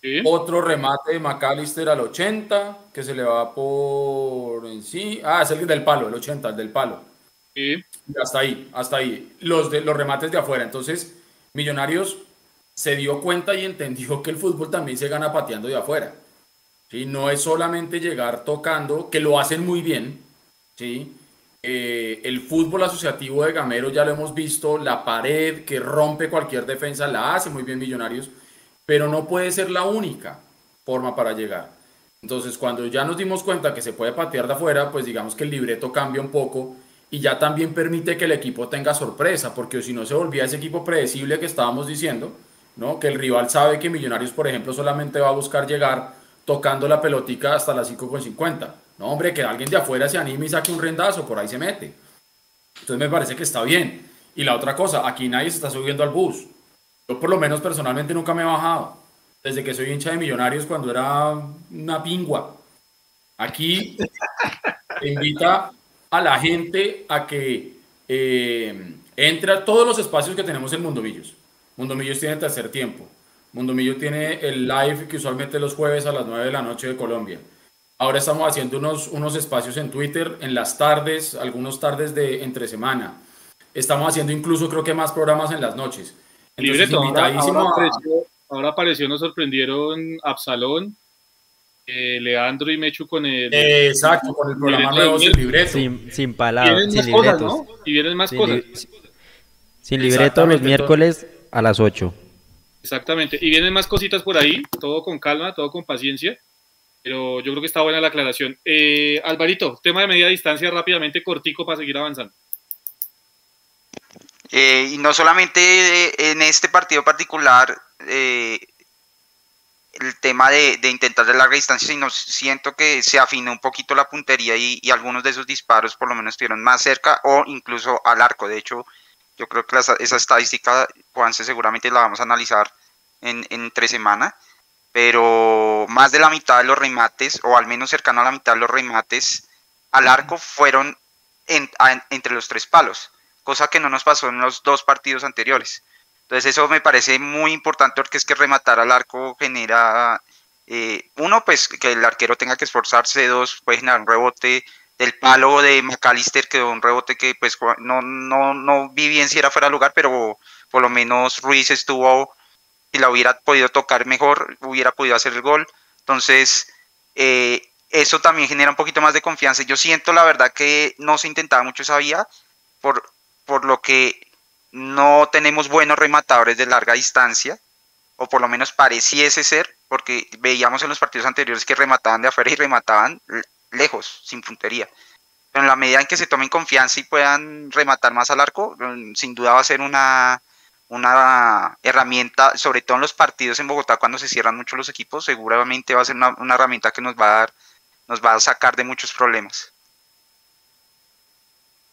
¿Sí? Otro remate de McAllister al 80, que se le va por en sí. Ah, es el del palo, el 80, el del palo. Sí. Y hasta ahí, hasta ahí. Los, de, los remates de afuera. Entonces, Millonarios se dio cuenta y entendió que el fútbol también se gana pateando de afuera. ¿sí? No es solamente llegar tocando, que lo hacen muy bien. ¿sí? Eh, el fútbol asociativo de Gamero ya lo hemos visto, la pared que rompe cualquier defensa la hace muy bien Millonarios, pero no puede ser la única forma para llegar. Entonces, cuando ya nos dimos cuenta que se puede patear de afuera, pues digamos que el libreto cambia un poco y ya también permite que el equipo tenga sorpresa, porque si no se volvía ese equipo predecible que estábamos diciendo, ¿no? Que el rival sabe que Millonarios, por ejemplo, solamente va a buscar llegar tocando la pelotica hasta las 5.50. No, hombre, que alguien de afuera se anime y saque un rendazo, por ahí se mete. Entonces me parece que está bien. Y la otra cosa, aquí nadie se está subiendo al bus. Yo por lo menos personalmente nunca me he bajado. Desde que soy hincha de Millonarios cuando era una pingua. Aquí <laughs> invita a la gente a que eh, entre a todos los espacios que tenemos en Mundomillos. Mundomillos tiene tercer tiempo. Mundomillo tiene el live que usualmente los jueves a las 9 de la noche de Colombia. Ahora estamos haciendo unos, unos espacios en Twitter en las tardes, algunos tardes de entre semana. Estamos haciendo incluso creo que más programas en las noches. Entonces, ahora, apareció, ahora, apareció, nos sorprendieron Absalón, eh, Leandro y Mechu con el. exacto, con el programa nuevo sin libreto. Sin, sin palabras, sin más cosas, ¿no? Y vienen más sin cosas. Li sin libreto los miércoles a las 8. Exactamente. Y vienen más cositas por ahí, todo con calma, todo con paciencia. Pero yo creo que está buena la aclaración. Eh, Alvarito, tema de media distancia rápidamente, cortico para seguir avanzando. Eh, y no solamente en este partido particular, eh, el tema de, intentar de larga distancia, sino siento que se afinó un poquito la puntería y, algunos de esos disparos por lo menos estuvieron más cerca o incluso al arco. De hecho, yo creo que esa, estadística, Juanse, seguramente la vamos a analizar en, en tres semanas, pero más de la mitad de los remates, o al menos cercano a la mitad de los remates al arco, fueron en, a, entre los tres palos, cosa que no nos pasó en los dos partidos anteriores. Entonces eso me parece muy importante porque es que rematar al arco genera, eh, uno, pues que el arquero tenga que esforzarse, dos, puede generar un rebote del palo de McAllister, quedó un rebote que pues no, no, no vi bien si era fuera de lugar, pero por lo menos Ruiz estuvo, si la hubiera podido tocar mejor, hubiera podido hacer el gol. Entonces, eh, eso también genera un poquito más de confianza. Yo siento la verdad que no se intentaba mucho esa vía, por, por lo que no tenemos buenos rematadores de larga distancia, o por lo menos pareciese ser, porque veíamos en los partidos anteriores que remataban de afuera y remataban lejos, sin puntería. En la medida en que se tomen confianza y puedan rematar más al arco, sin duda va a ser una, una herramienta, sobre todo en los partidos en Bogotá, cuando se cierran mucho los equipos, seguramente va a ser una, una herramienta que nos va a dar, nos va a sacar de muchos problemas.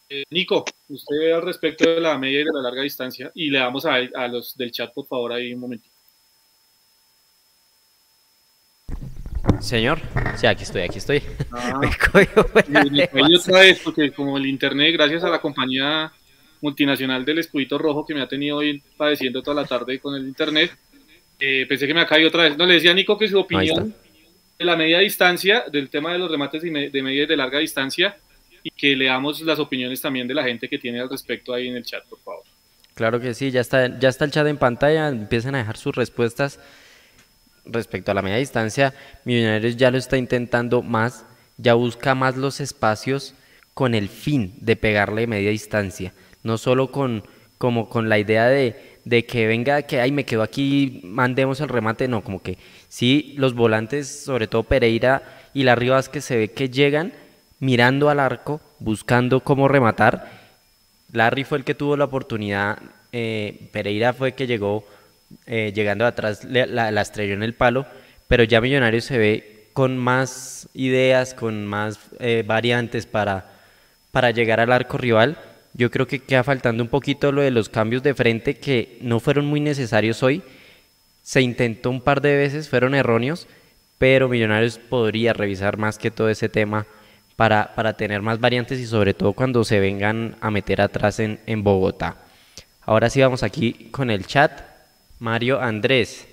Eh, Nico, usted al respecto de la media y de la larga distancia, y le damos a, a los del chat, por favor, ahí un momentito. Señor, sí, aquí estoy, aquí estoy. Ah, <laughs> me cogió otra vez, porque como el internet, gracias a la compañía multinacional del escudito rojo que me ha tenido hoy padeciendo toda la tarde con el internet, eh, pensé que me ha caído otra vez. No, le decía a Nico que su opinión de la media distancia, del tema de los remates de media y de larga distancia, y que leamos las opiniones también de la gente que tiene al respecto ahí en el chat, por favor. Claro que sí, ya está, ya está el chat en pantalla, empiezan a dejar sus respuestas respecto a la media distancia. Millonarios ya lo está intentando más, ya busca más los espacios con el fin de pegarle media distancia, no solo con como con la idea de, de que venga, que ay, me quedo aquí, mandemos el remate, no, como que sí, los volantes, sobre todo Pereira y la Rivas que se ve que llegan mirando al arco, buscando cómo rematar. Larry fue el que tuvo la oportunidad, eh, Pereira fue el que llegó eh, llegando atrás, la, la, estrelló en el palo, pero ya Millonarios se ve con más ideas, con más eh, variantes para, para llegar al arco rival. Yo creo que queda faltando un poquito lo de los cambios de frente que no fueron muy necesarios hoy. Se intentó un par de veces, fueron erróneos, pero Millonarios podría revisar más que todo ese tema para, para tener más variantes y sobre todo cuando se vengan a meter atrás en, en Bogotá. Ahora sí vamos aquí con el chat. Mario Andrés.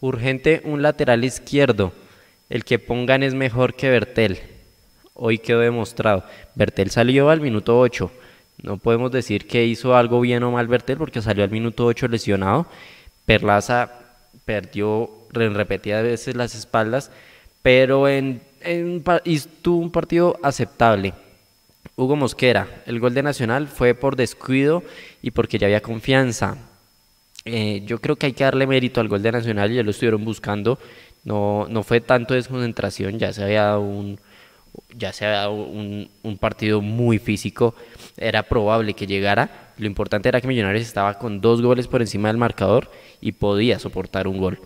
Urgente un lateral izquierdo. El que pongan es mejor que Bertel. Hoy quedó demostrado. Bertel salió al minuto 8. No podemos decir que hizo algo bien o mal Bertel porque salió al minuto 8 lesionado. Perlaza perdió repetidas veces las espaldas, pero en, tuvo un partido aceptable. Hugo Mosquera, el gol de Nacional fue por descuido y porque ya había confianza. Eh, yo creo que hay que darle mérito al gol de Nacional, ya lo estuvieron buscando. No, no fue tanto desconcentración, ya se había dado un, ya se había un, un partido muy físico. Era probable que llegara. Lo importante era que Millonarios estaba con dos goles por encima del marcador y podía soportar un gol.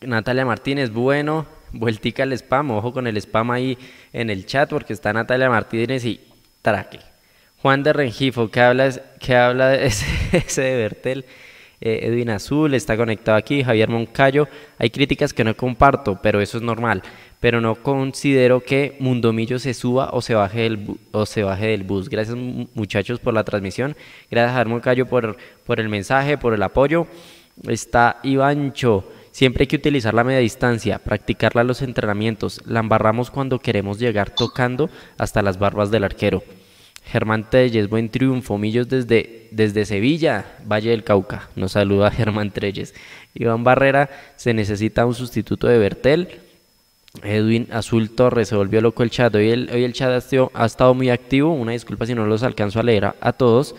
Natalia Martínez, bueno, vueltica al spam, ojo con el spam ahí en el chat porque está Natalia Martínez y traque. Juan de Rengifo, que habla, que habla <laughs> ese, de Bertel. Eh, Edwin Azul está conectado aquí, Javier Moncayo. Hay críticas que no comparto, pero eso es normal. Pero no considero que Mundomillo se suba o se baje del, o se baje del bus. Gracias muchachos por la transmisión. Gracias Javier Moncayo por, por el mensaje, por el apoyo. Está Ivancho. Siempre hay que utilizar la media distancia, practicarla en los entrenamientos. La embarramos cuando queremos llegar tocando hasta las barbas del arquero. Germán Treyes, buen triunfo. Millos desde, desde Sevilla, Valle del Cauca. Nos saluda <laughs> Germán Treyes. Iván Barrera, se necesita un sustituto de Bertel. Edwin Azul Torres, se volvió loco el chat. Hoy el, hoy el chat ha estado, muy activo. Una disculpa si no los alcanzo a leer a, a todos.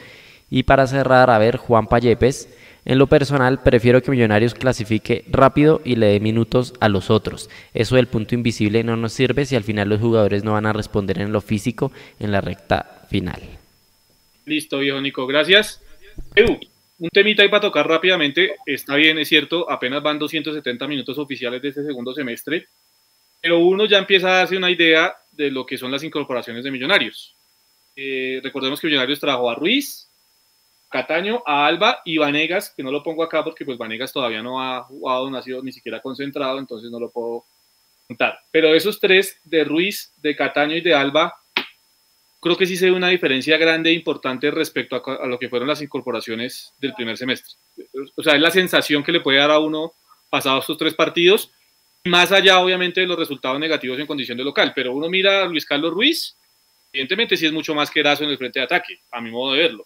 Y para cerrar, a ver, Juan Payepes. En lo personal, prefiero que Millonarios clasifique rápido y le dé minutos a los otros. Eso del punto invisible no nos sirve si al final los jugadores no van a responder en lo físico en la recta final. Listo, viejo Nico, gracias. Un temita ahí para tocar rápidamente. Está bien, es cierto, apenas van 270 minutos oficiales de este segundo semestre, pero uno ya empieza a darse una idea de lo que son las incorporaciones de Millonarios. Eh, recordemos que Millonarios trajo a Ruiz, Cataño, a Alba y Vanegas, que no lo pongo acá porque pues Vanegas todavía no ha jugado, no ha sido ni siquiera concentrado, entonces no lo puedo contar. Pero esos tres, de Ruiz, de Cataño y de Alba, creo que sí se ve una diferencia grande e importante respecto a, lo que fueron las incorporaciones del primer semestre. O sea, es la sensación que le puede dar a uno pasados estos tres partidos, más allá obviamente de los resultados negativos en condición de local, pero uno mira a Luis Carlos Ruiz, evidentemente sí es mucho más que Erazo en el frente de ataque, a mi modo de verlo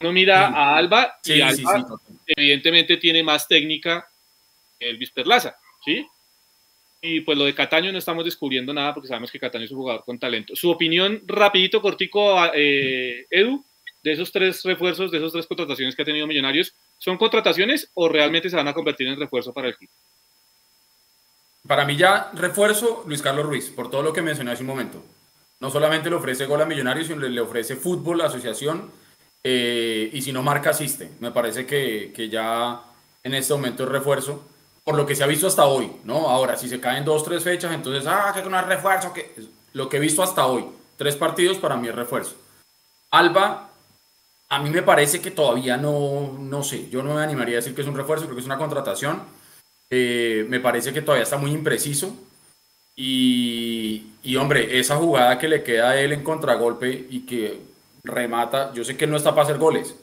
uno mira a Alba y Alba evidentemente tiene más técnica que Elvis Perlaza, ¿sí? Y pues lo de Cataño no estamos descubriendo nada porque sabemos que Cataño es un jugador con talento. Su opinión, rapidito, cortico, eh, Edu, de esos tres refuerzos, de esas tres contrataciones que ha tenido Millonarios, ¿son contrataciones o realmente se van a convertir en refuerzo para el equipo? Para mí ya refuerzo Luis Carlos Ruiz, por todo lo que mencioné hace un momento. No solamente le ofrece gol a Millonarios, sino le ofrece fútbol, asociación, eh, y si no marca, asiste. Me parece que, que, ya en este momento es refuerzo, por lo que se ha visto hasta hoy, ¿no? Ahora, si se caen dos, tres fechas, entonces, ah, que no es refuerzo, que lo que he visto hasta hoy, tres partidos para mí es refuerzo. Alba, a mí me parece que todavía no, no sé, yo no me animaría a decir que es un refuerzo, creo que es una contratación. Eh, me parece que todavía está muy impreciso. Y, y, hombre, esa jugada que le queda a él en contragolpe y que remata, yo sé que no está para hacer goles,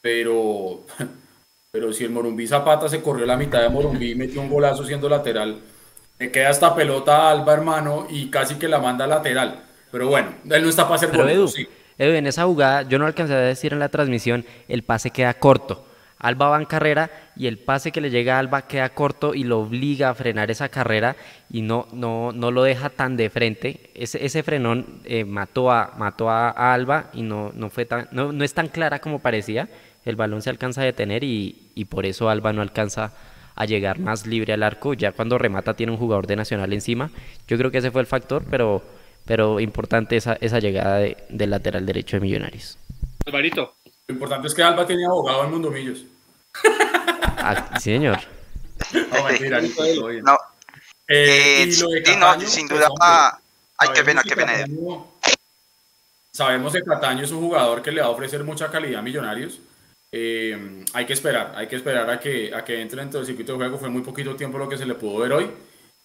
pero, <laughs> pero si el Morumbí Zapata se corrió la mitad de Morumbí y metió un golazo siendo lateral, me queda esta pelota a Alba, hermano, y casi que la manda lateral. Pero bueno, él no está para hacer goles. Edu, en esa jugada, yo no alcancé a decir en la transmisión, el pase queda corto. Alba va en carrera y el pase que le llega a Alba queda corto y lo obliga a frenar esa carrera y no, no, no lo deja tan de frente. Ese, ese frenón eh, mató, a, mató a, Alba y no, no, fue tan, no, no, es tan clara como parecía. El balón se alcanza a detener y, y por eso Alba no alcanza a llegar más libre al arco. Ya cuando remata tiene un jugador de Nacional encima. Yo creo que ese fue el factor, pero, pero importante esa, esa llegada de, del lateral derecho de Millonarios. Alvarito. Lo importante es que Alba tiene abogado en Mundomillos. Ah, señor. No, mentira, no. Eh, y lo de Cataño, no, sin duda. Pues, ay, qué pena, qué pena. sabemos que Cataño es un jugador que le va a ofrecer mucha calidad a Millonarios. Eh, hay que esperar, hay que esperar a que, a que entre dentro del circuito de juego. Fue muy poquito tiempo lo que se le pudo ver hoy.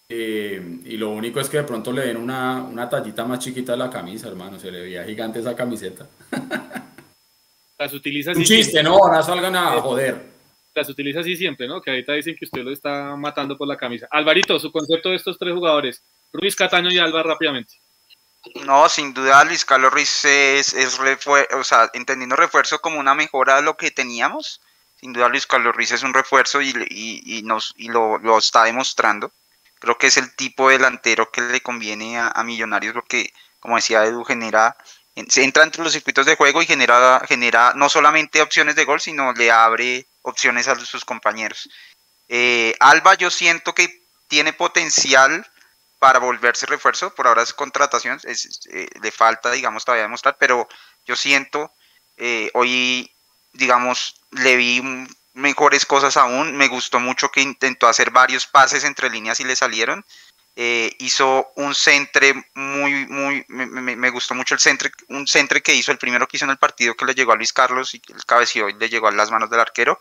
Eh, y lo único es que de pronto le den una, una tallita más chiquita a la camisa, hermano. Se le veía gigante esa camiseta. <laughs> Las utiliza Un chiste, ¿no? Ahora salgan a joder las utiliza así siempre, ¿no? Que ahorita dicen que usted lo está matando por la camisa. Alvarito, su concepto de estos tres jugadores, Ruiz, Cataño y Alba, rápidamente. No, sin duda Luis Carlos Ruiz es, es o sea, entendiendo refuerzo como una mejora de lo que teníamos. Sin duda Luis Carlos Ruiz es un refuerzo y, y, nos, y lo, lo, está demostrando. Creo que es el tipo de delantero que le conviene a, a Millonarios porque, como decía Edu, genera se entra entre los circuitos de juego y genera, genera no solamente opciones de gol, sino le abre opciones a sus compañeros. Eh, Alba yo siento que tiene potencial para volverse refuerzo, por ahora es contratación, eh, le falta, digamos, todavía demostrar, pero yo siento, eh, hoy, digamos, le vi mejores cosas aún, me gustó mucho que intentó hacer varios pases entre líneas y le salieron, eh, hizo un centre muy, muy, me, gustó mucho el centre, un centre que hizo, el primero que hizo en el partido que le llegó a Luis Carlos y el cabeció y le llegó a las manos del arquero.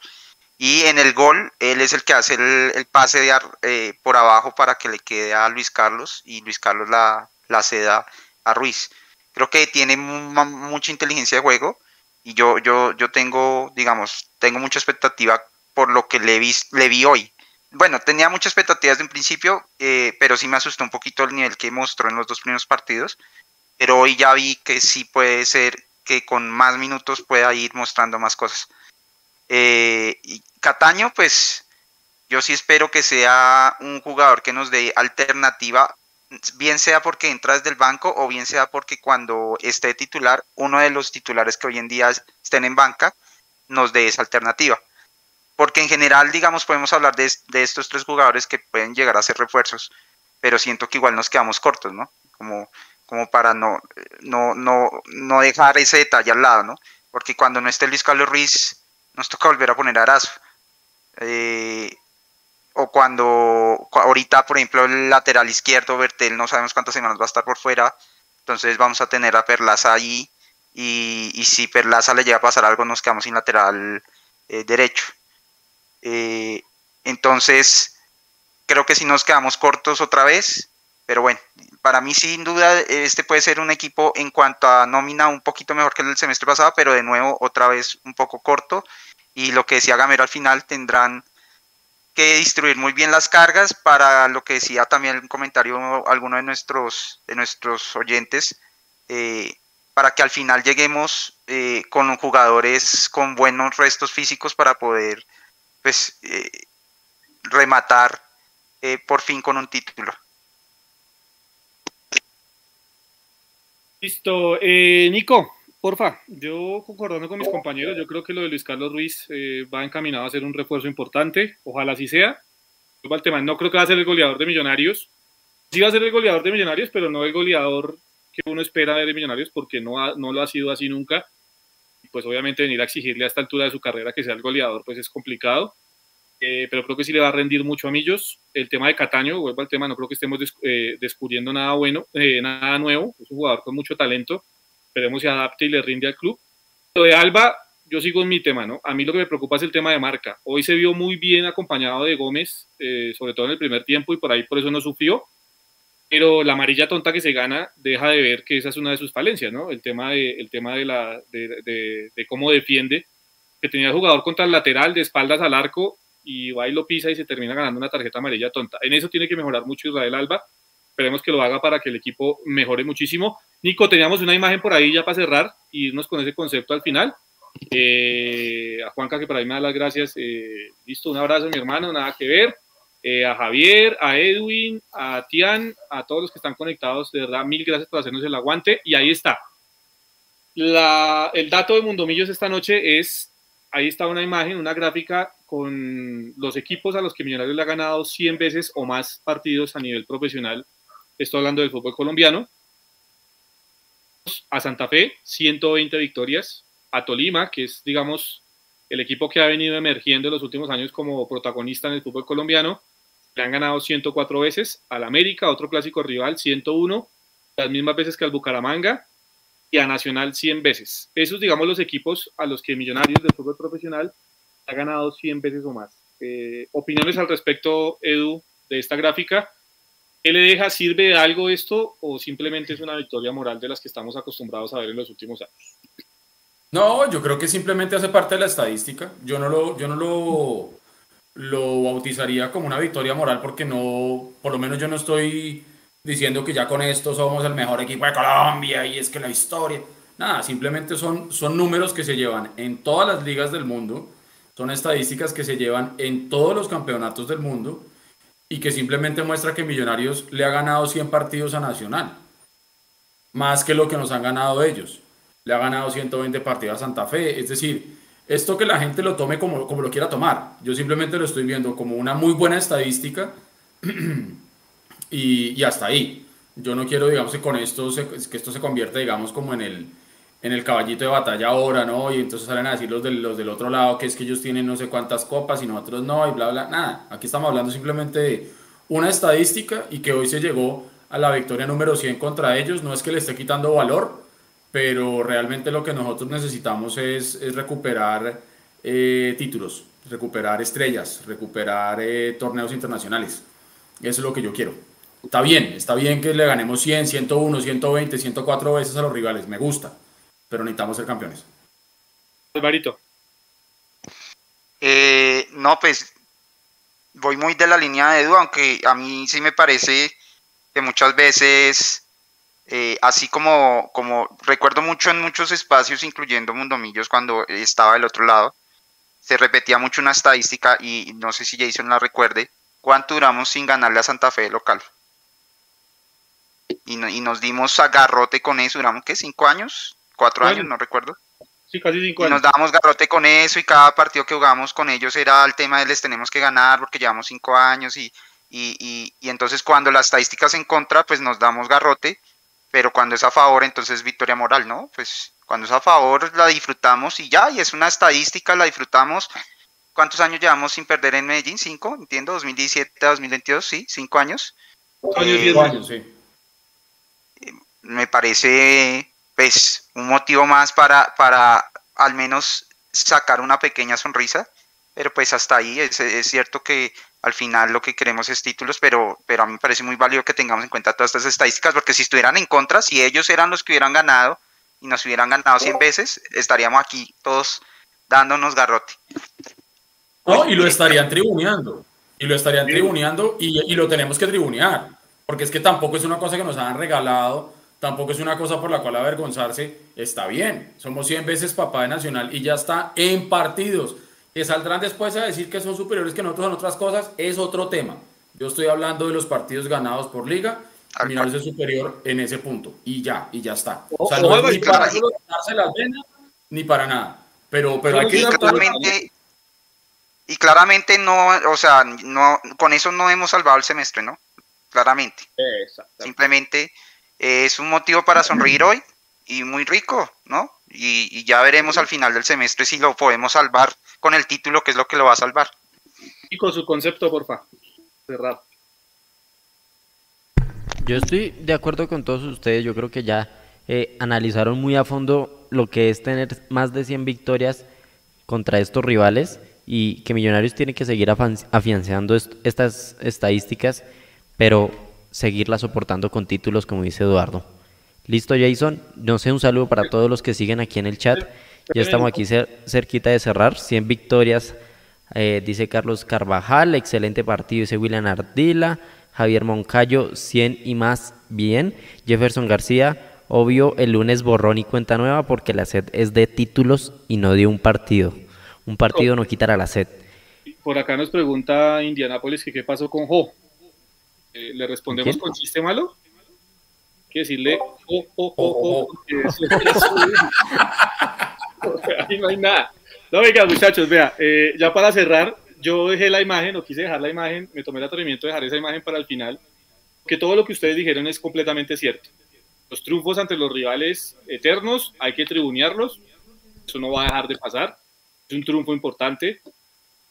Y en el gol, él es el que hace el, pase de, eh, por abajo para que le quede a Luis Carlos y Luis Carlos la, la ceda a Ruiz. Creo que tiene mucha inteligencia de juego y yo, yo, yo tengo, digamos, tengo mucha expectativa por lo que le vi, le vi hoy bueno, tenía muchas expectativas de un principio, eh, pero sí me asustó un poquito el nivel que mostró en los dos primeros partidos. Pero hoy ya vi que sí puede ser que con más minutos pueda ir mostrando más cosas. Eh, Cataño, pues yo sí espero que sea un jugador que nos dé alternativa, bien sea porque entra desde el banco o bien sea porque cuando esté titular, uno de los titulares que hoy en día estén en banca, nos dé esa alternativa porque en general, digamos, podemos hablar de, estos tres jugadores que pueden llegar a ser refuerzos, pero siento que igual nos quedamos cortos, ¿no? Como, como para no, no, no, no dejar ese detalle al lado, ¿no? Porque cuando no esté Luis Carlos Ruiz, nos toca volver a poner a Arazo. Eh, o cuando ahorita, por ejemplo, el lateral izquierdo, Bertel, no sabemos cuántas semanas va a estar por fuera, entonces vamos a tener a Perlaza ahí, y, si Perlaza le llega a pasar algo, nos quedamos sin lateral eh, derecho. Eh, entonces, creo que si nos quedamos cortos otra vez, pero bueno, para mí sin duda este puede ser un equipo en cuanto a nómina un poquito mejor que el semestre pasado, pero de nuevo otra vez un poco corto. Y lo que decía Gamero al final tendrán que distribuir muy bien las cargas para lo que decía también un comentario alguno de nuestros, de nuestros oyentes, eh, para que al final lleguemos eh, con jugadores con buenos restos físicos para poder pues eh, rematar por fin con un título. Listo, Nico, porfa, yo concordando con mis compañeros, yo creo que lo de Luis Carlos Ruiz va encaminado a ser un refuerzo importante, ojalá así sea. No creo que va a ser el goleador de Millonarios. Sí va a ser el goleador de Millonarios, pero no el goleador que uno espera de Millonarios porque no, no lo ha sido así nunca pues obviamente venir a exigirle a esta altura de su carrera que sea el goleador, pues es complicado. Eh, pero creo que sí le va a rendir mucho a Millos. El tema de Cataño, vuelvo al tema, no creo que estemos eh, descubriendo nada bueno, eh, nada nuevo. Es un jugador con mucho talento. Esperemos se adapte y le rinde al club. Lo de Alba, yo sigo en mi tema, ¿no? A mí lo que me preocupa es el tema de marca. Hoy se vio muy bien acompañado de Gómez, sobre todo en el primer tiempo, y por ahí por eso no sufrió pero la amarilla tonta que se gana deja de ver que esa es una de sus falencias, ¿no? El tema de, el tema de, la, de, de, cómo defiende, que tenía el jugador contra el lateral de espaldas al arco y va y lo pisa y se termina ganando una tarjeta amarilla tonta. En eso tiene que mejorar mucho Israel Alba. Esperemos que lo haga para que el equipo mejore muchísimo. Nico, teníamos una imagen por ahí ya para cerrar y irnos con ese concepto al final. Eh, a Juanca, que por ahí me da las gracias. Eh, listo, un abrazo, mi hermano, nada que ver. Eh, a Javier, a Edwin, a Tian, a todos los que están conectados, de verdad, mil gracias por hacernos el aguante. Y ahí está. el dato de Mundomillos esta noche es, ahí está una imagen, una gráfica con los equipos a los que Millonarios le ha ganado 100 veces o más partidos a nivel profesional. Estoy hablando del fútbol colombiano. A Santa Fe, 120 victorias. A Tolima, que es, digamos, el equipo que ha venido emergiendo en los últimos años como protagonista en el fútbol colombiano, le han ganado 104 veces al América, otro clásico rival, 101, las mismas veces que al Bucaramanga y a Nacional 100 veces. Esos, digamos, los equipos a los que Millonarios del fútbol profesional ha ganado 100 veces o más. Eh, opiniones al respecto, Edu, de esta gráfica. ¿Qué le deja? ¿Sirve de algo esto o simplemente es una victoria moral de las que estamos acostumbrados a ver en los últimos años? No, yo creo que simplemente hace parte de la estadística. Yo no lo, yo no lo, lo bautizaría como una victoria moral porque no, por lo menos yo no estoy diciendo que ya con esto somos el mejor equipo de Colombia y es que la historia. Nada, simplemente son, son números que se llevan en todas las ligas del mundo, son estadísticas que se llevan en todos los campeonatos del mundo y que simplemente muestra que Millonarios le ha ganado 100 partidos a Nacional, más que lo que nos han ganado ellos. Le ha ganado 120 partidos a Santa Fe, es decir, esto que la gente lo tome como, como lo quiera tomar. Yo simplemente lo estoy viendo como una muy buena estadística <clears throat> y, hasta ahí. Yo no quiero, digamos, que con esto que esto se convierta, digamos, como en el, en el caballito de batalla ahora, ¿no? Y entonces salen a decir los del, los del otro lado que es que ellos tienen no sé cuántas copas y nosotros no, y bla, bla, nada. Aquí estamos hablando simplemente de una estadística y que hoy se llegó a la victoria número 100 contra ellos. No es que le esté quitando valor, pero realmente lo que nosotros necesitamos es, es recuperar eh, títulos, recuperar estrellas, recuperar eh, torneos internacionales. Eso es lo que yo quiero. Está bien, está bien que le ganemos 100, 101, 120, 104 veces a los rivales, me gusta, pero necesitamos ser campeones. Alvarito. Eh, no, pues voy muy de la línea de Edu, aunque a mí sí me parece que muchas veces, eh, así como, como recuerdo mucho en muchos espacios, incluyendo Mundomillos cuando estaba del otro lado, se repetía mucho una estadística y no sé si Jason la recuerde, ¿cuánto duramos sin ganarle a Santa Fe local? Y, y nos dimos agarrote con eso, duramos, ¿qué? ¿Cinco años? ¿Cuatro años? No recuerdo. Sí, casi cinco años. Y nos dábamos garrote con eso y cada partido que jugamos con ellos era el tema de les tenemos que ganar porque llevamos cinco años y, y, y, entonces cuando las estadísticas en contra, pues nos damos garrote, pero cuando es a favor, entonces victoria moral, ¿no? Pues cuando es a favor la disfrutamos y ya, y es una estadística, la disfrutamos. ¿Cuántos años llevamos sin perder en Medellín? ¿Cinco? Entiendo, 2017 a 2022, sí, cinco años. Cinco años, sí. Me parece, pues, un motivo más para, para al menos sacar una pequeña sonrisa, pero pues hasta ahí es, es cierto que al final lo que queremos es títulos, pero, pero a mí me parece muy válido que tengamos en cuenta todas estas estadísticas, porque si estuvieran en contra, si ellos eran los que hubieran ganado y nos hubieran ganado 100 veces, estaríamos aquí todos dándonos garrote. No, y lo estarían tribuneando, y lo estarían tribuneando y, y lo tenemos que tribunear, porque es que tampoco es una cosa que nos han regalado, tampoco es una cosa por la cual avergonzarse, está bien, somos 100 veces papá de Nacional y ya está en partidos que saldrán después a decir que son superiores que nosotros en otras cosas, es otro tema. Yo estoy hablando de los partidos ganados por liga, Millonarios es superior en ese punto, y ya, y ya está. O sea, no es ni para darse las venas, ni para nada. Pero, pero hay que... Y claramente, y claramente no, o sea, no, con eso no hemos salvado el semestre, ¿no? Claramente. Simplemente es un motivo para sonreír hoy y muy rico, ¿no? Y, ya veremos al final del semestre si lo podemos salvar con el título, que es lo que lo va a salvar. Y con su concepto, porfa. Cerrado. Yo estoy de acuerdo con todos ustedes. Yo creo que ya eh, analizaron muy a fondo lo que es tener más de 100 victorias contra estos rivales y que Millonarios tiene que seguir afianzando estas estadísticas, pero seguirlas soportando con títulos, como dice Eduardo. Listo, Jason. No sé, un saludo para todos los que siguen aquí en el chat. Ya estamos aquí cerquita de cerrar. 100 victorias, eh, dice Carlos Carvajal. Excelente partido, dice William Ardila. Javier Moncayo, 100 y más bien. Jefferson García, obvio, el lunes borrón y cuenta nueva porque la sed es de títulos y no de un partido. Un partido no quitará la sed. Por acá nos pregunta Indianapolis que qué pasó con Jo. Eh, ¿Le respondemos con chiste malo? que decirle, oh, oh, oh, oh, <laughs> ahí no hay nada. No, venga, muchachos, vea, eh, ya para cerrar, yo dejé la imagen, o quise dejar la imagen, me tomé el atrevimiento de dejar esa imagen para el final, que todo lo que ustedes dijeron es completamente cierto. Los triunfos ante los rivales eternos hay que tribunearlos, eso no va a dejar de pasar, es un triunfo importante,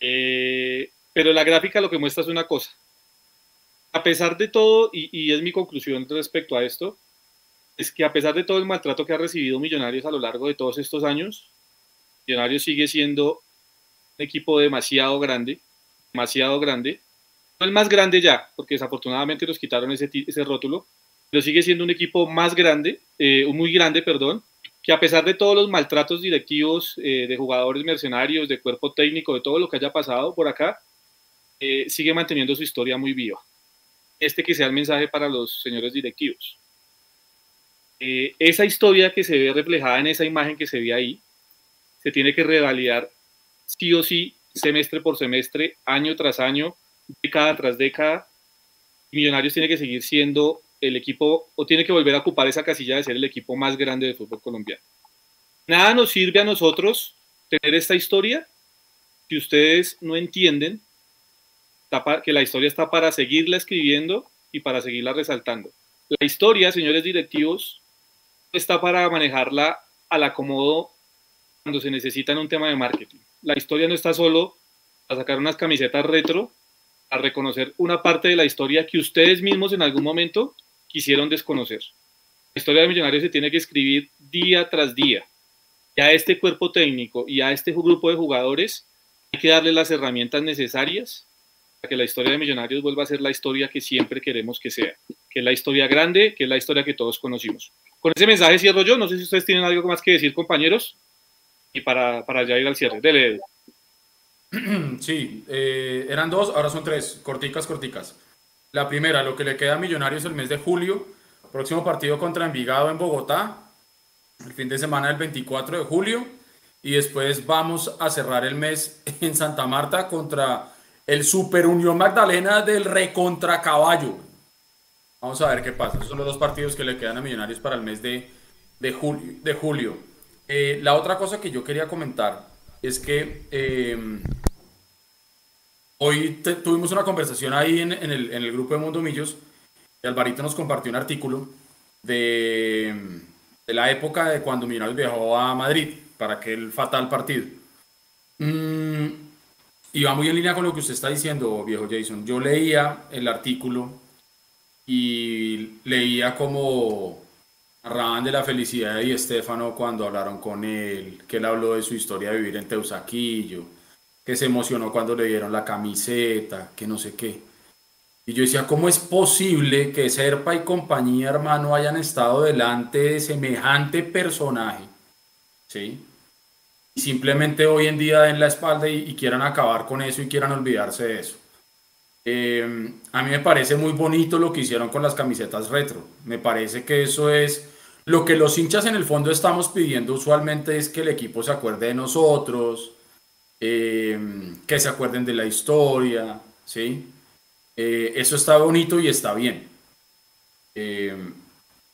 eh, pero la gráfica lo que muestra es una cosa, a pesar de todo, y, es mi conclusión respecto a esto, es que a pesar de todo el maltrato que ha recibido Millonarios a lo largo de todos estos años, Millonarios sigue siendo un equipo demasiado grande, demasiado grande. No el más grande ya, porque desafortunadamente nos quitaron ese, rótulo, pero sigue siendo un equipo más grande, eh, muy grande, perdón, que a pesar de todos los maltratos directivos eh, de jugadores mercenarios, de cuerpo técnico, de todo lo que haya pasado por acá, eh, sigue manteniendo su historia muy viva. Este que sea el mensaje para los señores directivos. Eh, esa historia que se ve reflejada en esa imagen que se ve ahí, se tiene que revalidar sí o sí, semestre por semestre, año tras año, década tras década. Millonarios tiene que seguir siendo el equipo, o tiene que volver a ocupar esa casilla de ser el equipo más grande del fútbol colombiano. Nada nos sirve a nosotros tener esta historia si ustedes no entienden que la historia está para seguirla escribiendo y para seguirla resaltando. La historia, señores directivos, está para manejarla al acomodo cuando se necesita en un tema de marketing. La historia no está solo a sacar unas camisetas retro, a reconocer una parte de la historia que ustedes mismos en algún momento quisieron desconocer. La historia de Millonarios se tiene que escribir día tras día. Y a este cuerpo técnico y a este grupo de jugadores hay que darle las herramientas necesarias para que la historia de Millonarios vuelva a ser la historia que siempre queremos que sea, que es la historia grande, que es la historia que todos conocimos. Con ese mensaje cierro yo, no sé si ustedes tienen algo más que decir, compañeros, y para, para ya ir al cierre. Dele. <clears throat> Sí, eh, eran dos, ahora son tres, corticas, corticas. La primera, lo que le queda a Millonarios el mes de julio, próximo partido contra Envigado en Bogotá, el fin de semana del 24 de julio, y después vamos a cerrar el mes en Santa Marta contra el Super Unión Magdalena del Recontra Caballo. Vamos a ver qué pasa. Esos son los dos partidos que le quedan a Millonarios para el mes de, julio. De julio. Eh, la otra cosa que yo quería comentar es que em, hoy tuvimos una conversación ahí en, el, grupo de Mundo Millos y Alvarito nos compartió un artículo de, la época de cuando Millonarios viajó a Madrid para aquel fatal partido. Mm, y va muy en línea con lo que usted está diciendo, viejo Jason. Yo leía el artículo y leía como narraban de la felicidad de Estefano cuando hablaron con él, que él habló de su historia de vivir en Teusaquillo, que se emocionó cuando le dieron la camiseta, que no sé qué. Y yo decía, ¿cómo es posible que Serpa y compañía, hermano, hayan estado delante de semejante personaje? ¿Sí? Simplemente hoy en día den la espalda y, quieran acabar con eso y quieran olvidarse de eso. Eh, a mí me parece muy bonito lo que hicieron con las camisetas retro. Me parece que eso es lo que los hinchas en el fondo estamos pidiendo usualmente es que el equipo se acuerde de nosotros, eh, que se acuerden de la historia, ¿sí? Eh, eso está bonito y está bien.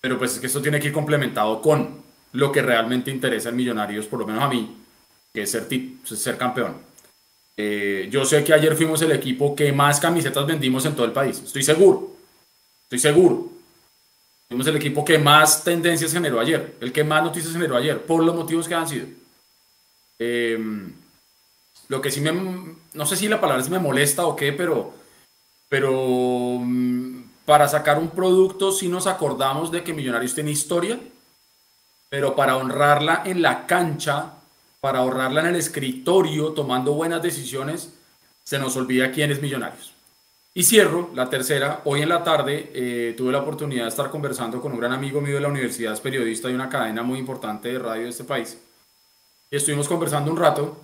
pero pues es que esto tiene que ir complementado con lo que realmente interesa a Millonarios, por lo menos a mí, que es ser, ser campeón. Eh, yo sé que ayer fuimos el equipo que más camisetas vendimos en todo el país, estoy seguro, estoy seguro. Fuimos el equipo que más tendencias generó ayer, el que más noticias generó ayer, por los motivos que han sido. Eh, lo que sí me, no sé si la palabra es me molesta o qué, pero, pero mm, para sacar un producto sí nos acordamos de que Millonarios tiene historia, pero para honrarla en la cancha para ahorrarla en el escritorio tomando buenas decisiones, se nos olvida quién es Millonarios. Y cierro, la tercera, hoy en la tarde eh, tuve la oportunidad de estar conversando con un gran amigo mío de la universidad, periodista de una cadena muy importante de radio de este país. Y estuvimos conversando un rato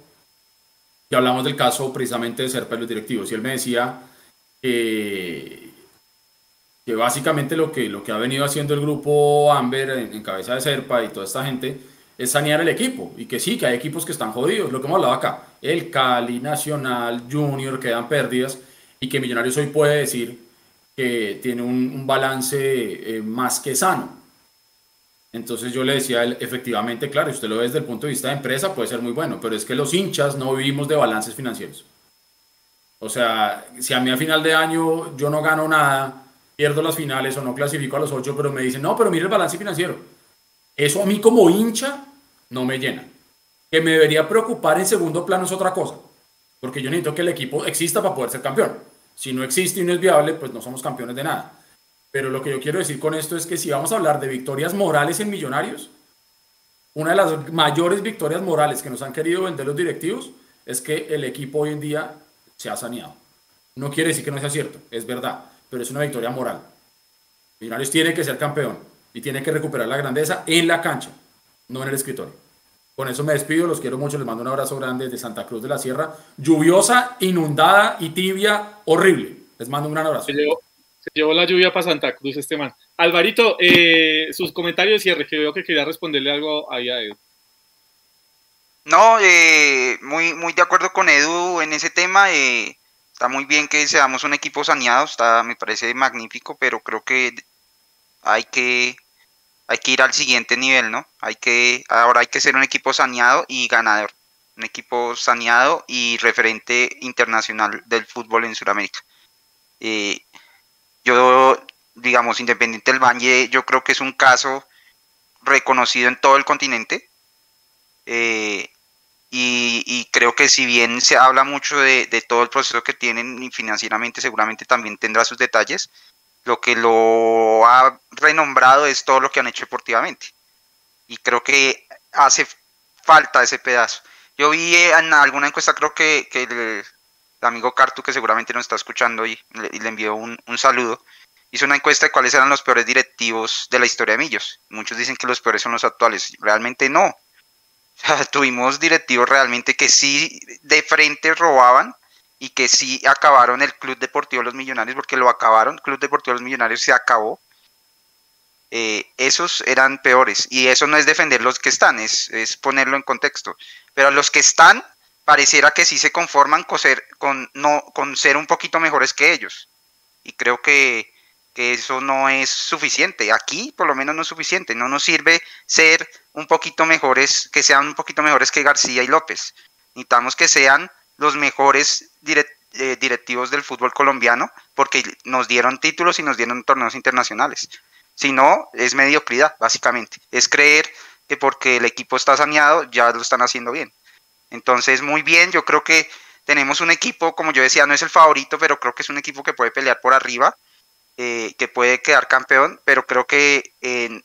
y hablamos del caso precisamente de ser pelos directivos. Y él me decía que básicamente lo que, lo que ha venido haciendo el grupo Amber en, en cabeza de Serpa y toda esta gente es sanear el equipo. Y que sí, que hay equipos que están jodidos, lo que hemos hablado acá. El Cali, Nacional, Junior, quedan pérdidas. Y que Millonarios hoy puede decir que tiene un, balance eh, más que sano. Entonces yo le decía, efectivamente, claro, usted lo ve desde el punto de vista de empresa, puede ser muy bueno, pero es que los hinchas no vivimos de balances financieros. O sea, si a mí a final de año yo no gano nada, pierdo las finales o no clasifico a los ocho, pero me dicen, no, pero mire el balance financiero. Eso a mí como hincha no me llena. Que me debería preocupar en segundo plano es otra cosa, porque yo necesito que el equipo exista para poder ser campeón. Si no existe y no es viable, pues no somos campeones de nada. Pero lo que yo quiero decir con esto es que si vamos a hablar de victorias morales en Millonarios, una de las mayores victorias morales que nos han querido vender los directivos es que el equipo hoy en día se ha saneado. No quiere decir que no sea cierto, es verdad, pero es una victoria moral. Millonarios tiene que ser campeón y tiene que recuperar la grandeza en la cancha no en el escritorio. Con eso me despido, los quiero mucho, les mando un abrazo grande desde Santa Cruz de la Sierra, lluviosa, inundada y tibia, horrible. Les mando un gran abrazo. Se llevó la lluvia para Santa Cruz este man. Alvarito, eh, sus comentarios de cierre, que veo que quería responderle algo ahí a Edu. No, eh, muy, muy de acuerdo con Edu en ese tema. Eh, está muy bien que seamos un equipo saneado, está, me parece magnífico, pero creo que hay que, hay que ir al siguiente nivel, ¿no? Hay que, ahora hay que ser un equipo saneado y ganador. Un equipo saneado y referente internacional del fútbol en Sudamérica. Eh, yo, digamos, Independiente del Valle, yo creo que es un caso reconocido en todo el continente. Eh, y, creo que si bien se habla mucho de, todo el proceso que tienen y financieramente seguramente también tendrá sus detalles, lo que lo ha renombrado es todo lo que han hecho deportivamente. Y creo que hace falta ese pedazo. Yo vi en alguna encuesta, creo que, el, amigo Cartu, que seguramente nos está escuchando y le, envió un, un, saludo, hizo una encuesta de cuáles eran los peores directivos de la historia de Millos. Muchos dicen que los peores son los actuales. Realmente no. <laughs> tuvimos directivos realmente que sí de frente robaban y que sí acabaron el Club Deportivo Los Millonarios, porque lo acabaron, Club Deportivo Los Millonarios se acabó. Eh, esos eran peores y eso no es defender los que están, es, es ponerlo en contexto. Pero los que están, pareciera que sí se conforman con ser, con, no, con ser un poquito mejores que ellos. Y creo que, que eso no es suficiente. Aquí por lo menos no es suficiente. No nos sirve ser un poquito mejores, que sean un poquito mejores que García y López. Necesitamos que sean los mejores eh, directivos del fútbol colombiano porque nos dieron títulos y nos dieron torneos internacionales. Si no, es mediocridad, básicamente. Es creer que porque el equipo está saneado ya lo están haciendo bien. Entonces, muy bien, yo creo que tenemos un equipo, como yo decía, no es el favorito, pero creo que es un equipo que puede pelear por arriba, eh, que puede quedar campeón, pero creo que en,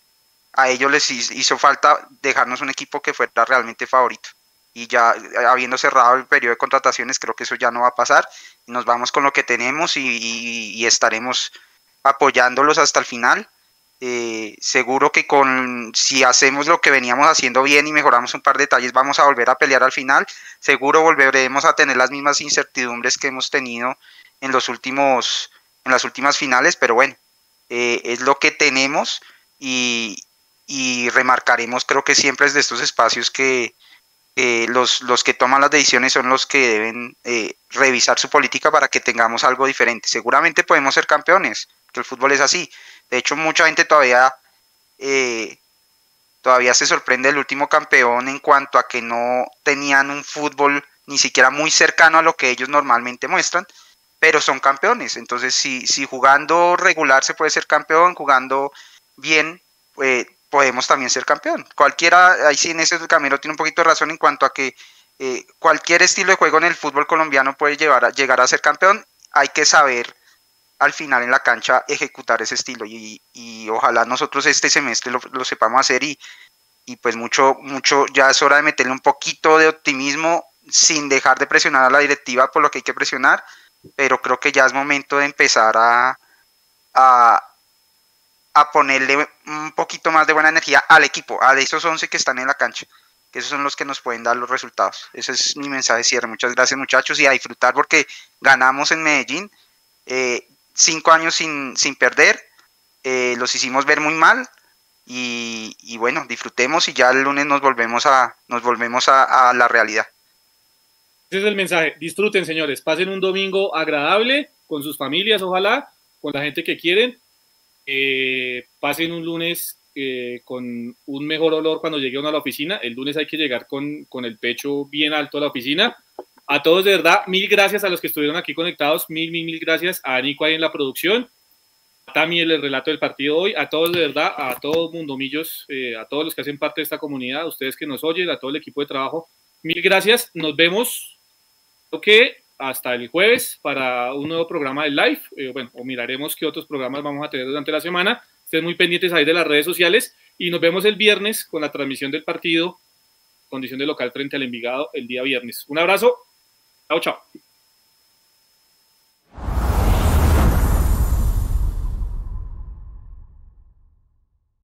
a ellos les hizo falta dejarnos un equipo que fuera realmente favorito. Y ya habiendo cerrado el periodo de contrataciones, creo que eso ya no va a pasar. Nos vamos con lo que tenemos y, estaremos apoyándolos hasta el final. Eh, seguro que con si hacemos lo que veníamos haciendo bien y mejoramos un par de detalles, vamos a volver a pelear al final. Seguro volveremos a tener las mismas incertidumbres que hemos tenido en los últimos, en las últimas finales, pero bueno, eh, es lo que tenemos y, y remarcaremos creo que siempre es de estos espacios que los, los, que toman las decisiones son los que deben eh, revisar su política para que tengamos algo diferente. Seguramente podemos ser campeones, que el fútbol es así. De hecho, mucha gente todavía, eh, todavía se sorprende del último campeón en cuanto a que no tenían un fútbol ni siquiera muy cercano a lo que ellos normalmente muestran, pero son campeones. Entonces, si, si jugando regular se puede ser campeón, jugando bien, pues podemos también ser campeón. Cualquiera, ahí sí en ese camino tiene un poquito de razón en cuanto a que eh, cualquier estilo de juego en el fútbol colombiano puede llevar a, llegar a ser campeón. Hay que saber al final en la cancha ejecutar ese estilo y, ojalá nosotros este semestre lo, sepamos hacer y, y pues mucho, mucho, ya es hora de meterle un poquito de optimismo sin dejar de presionar a la directiva por lo que hay que presionar, pero creo que ya es momento de empezar a, a ponerle un poquito más de buena energía al equipo, a esos 11 que están en la cancha, que esos son los que nos pueden dar los resultados. Ese es mi mensaje de cierre. Muchas gracias muchachos y a disfrutar porque ganamos en Medellín, eh, cinco años sin, sin perder, eh, los hicimos ver muy mal y, bueno, disfrutemos y ya el lunes nos volvemos a, nos volvemos a, a la realidad. Ese es el mensaje. Disfruten, señores. Pasen un domingo agradable con sus familias, ojalá, con la gente que quieren eh, pasen un lunes eh, con un mejor olor cuando llegue uno a la oficina. El lunes hay que llegar con, con, el pecho bien alto a la oficina. A todos, de verdad, mil gracias a los que estuvieron aquí conectados. Mil, mil, mil gracias a Nico ahí en la producción. También el relato del partido hoy. A todos, de verdad, a todo Mundo Millos, eh, a todos los que hacen parte de esta comunidad, a ustedes que nos oyen, a todo el equipo de trabajo. Mil gracias. Nos vemos. Ok, hasta el jueves para un nuevo programa de live. Eh, bueno, o miraremos qué otros programas vamos a tener durante la semana. Estén muy pendientes ahí de las redes sociales y nos vemos el viernes con la transmisión del partido, condición de local frente al Envigado el día viernes. Un abrazo. Chao, chao.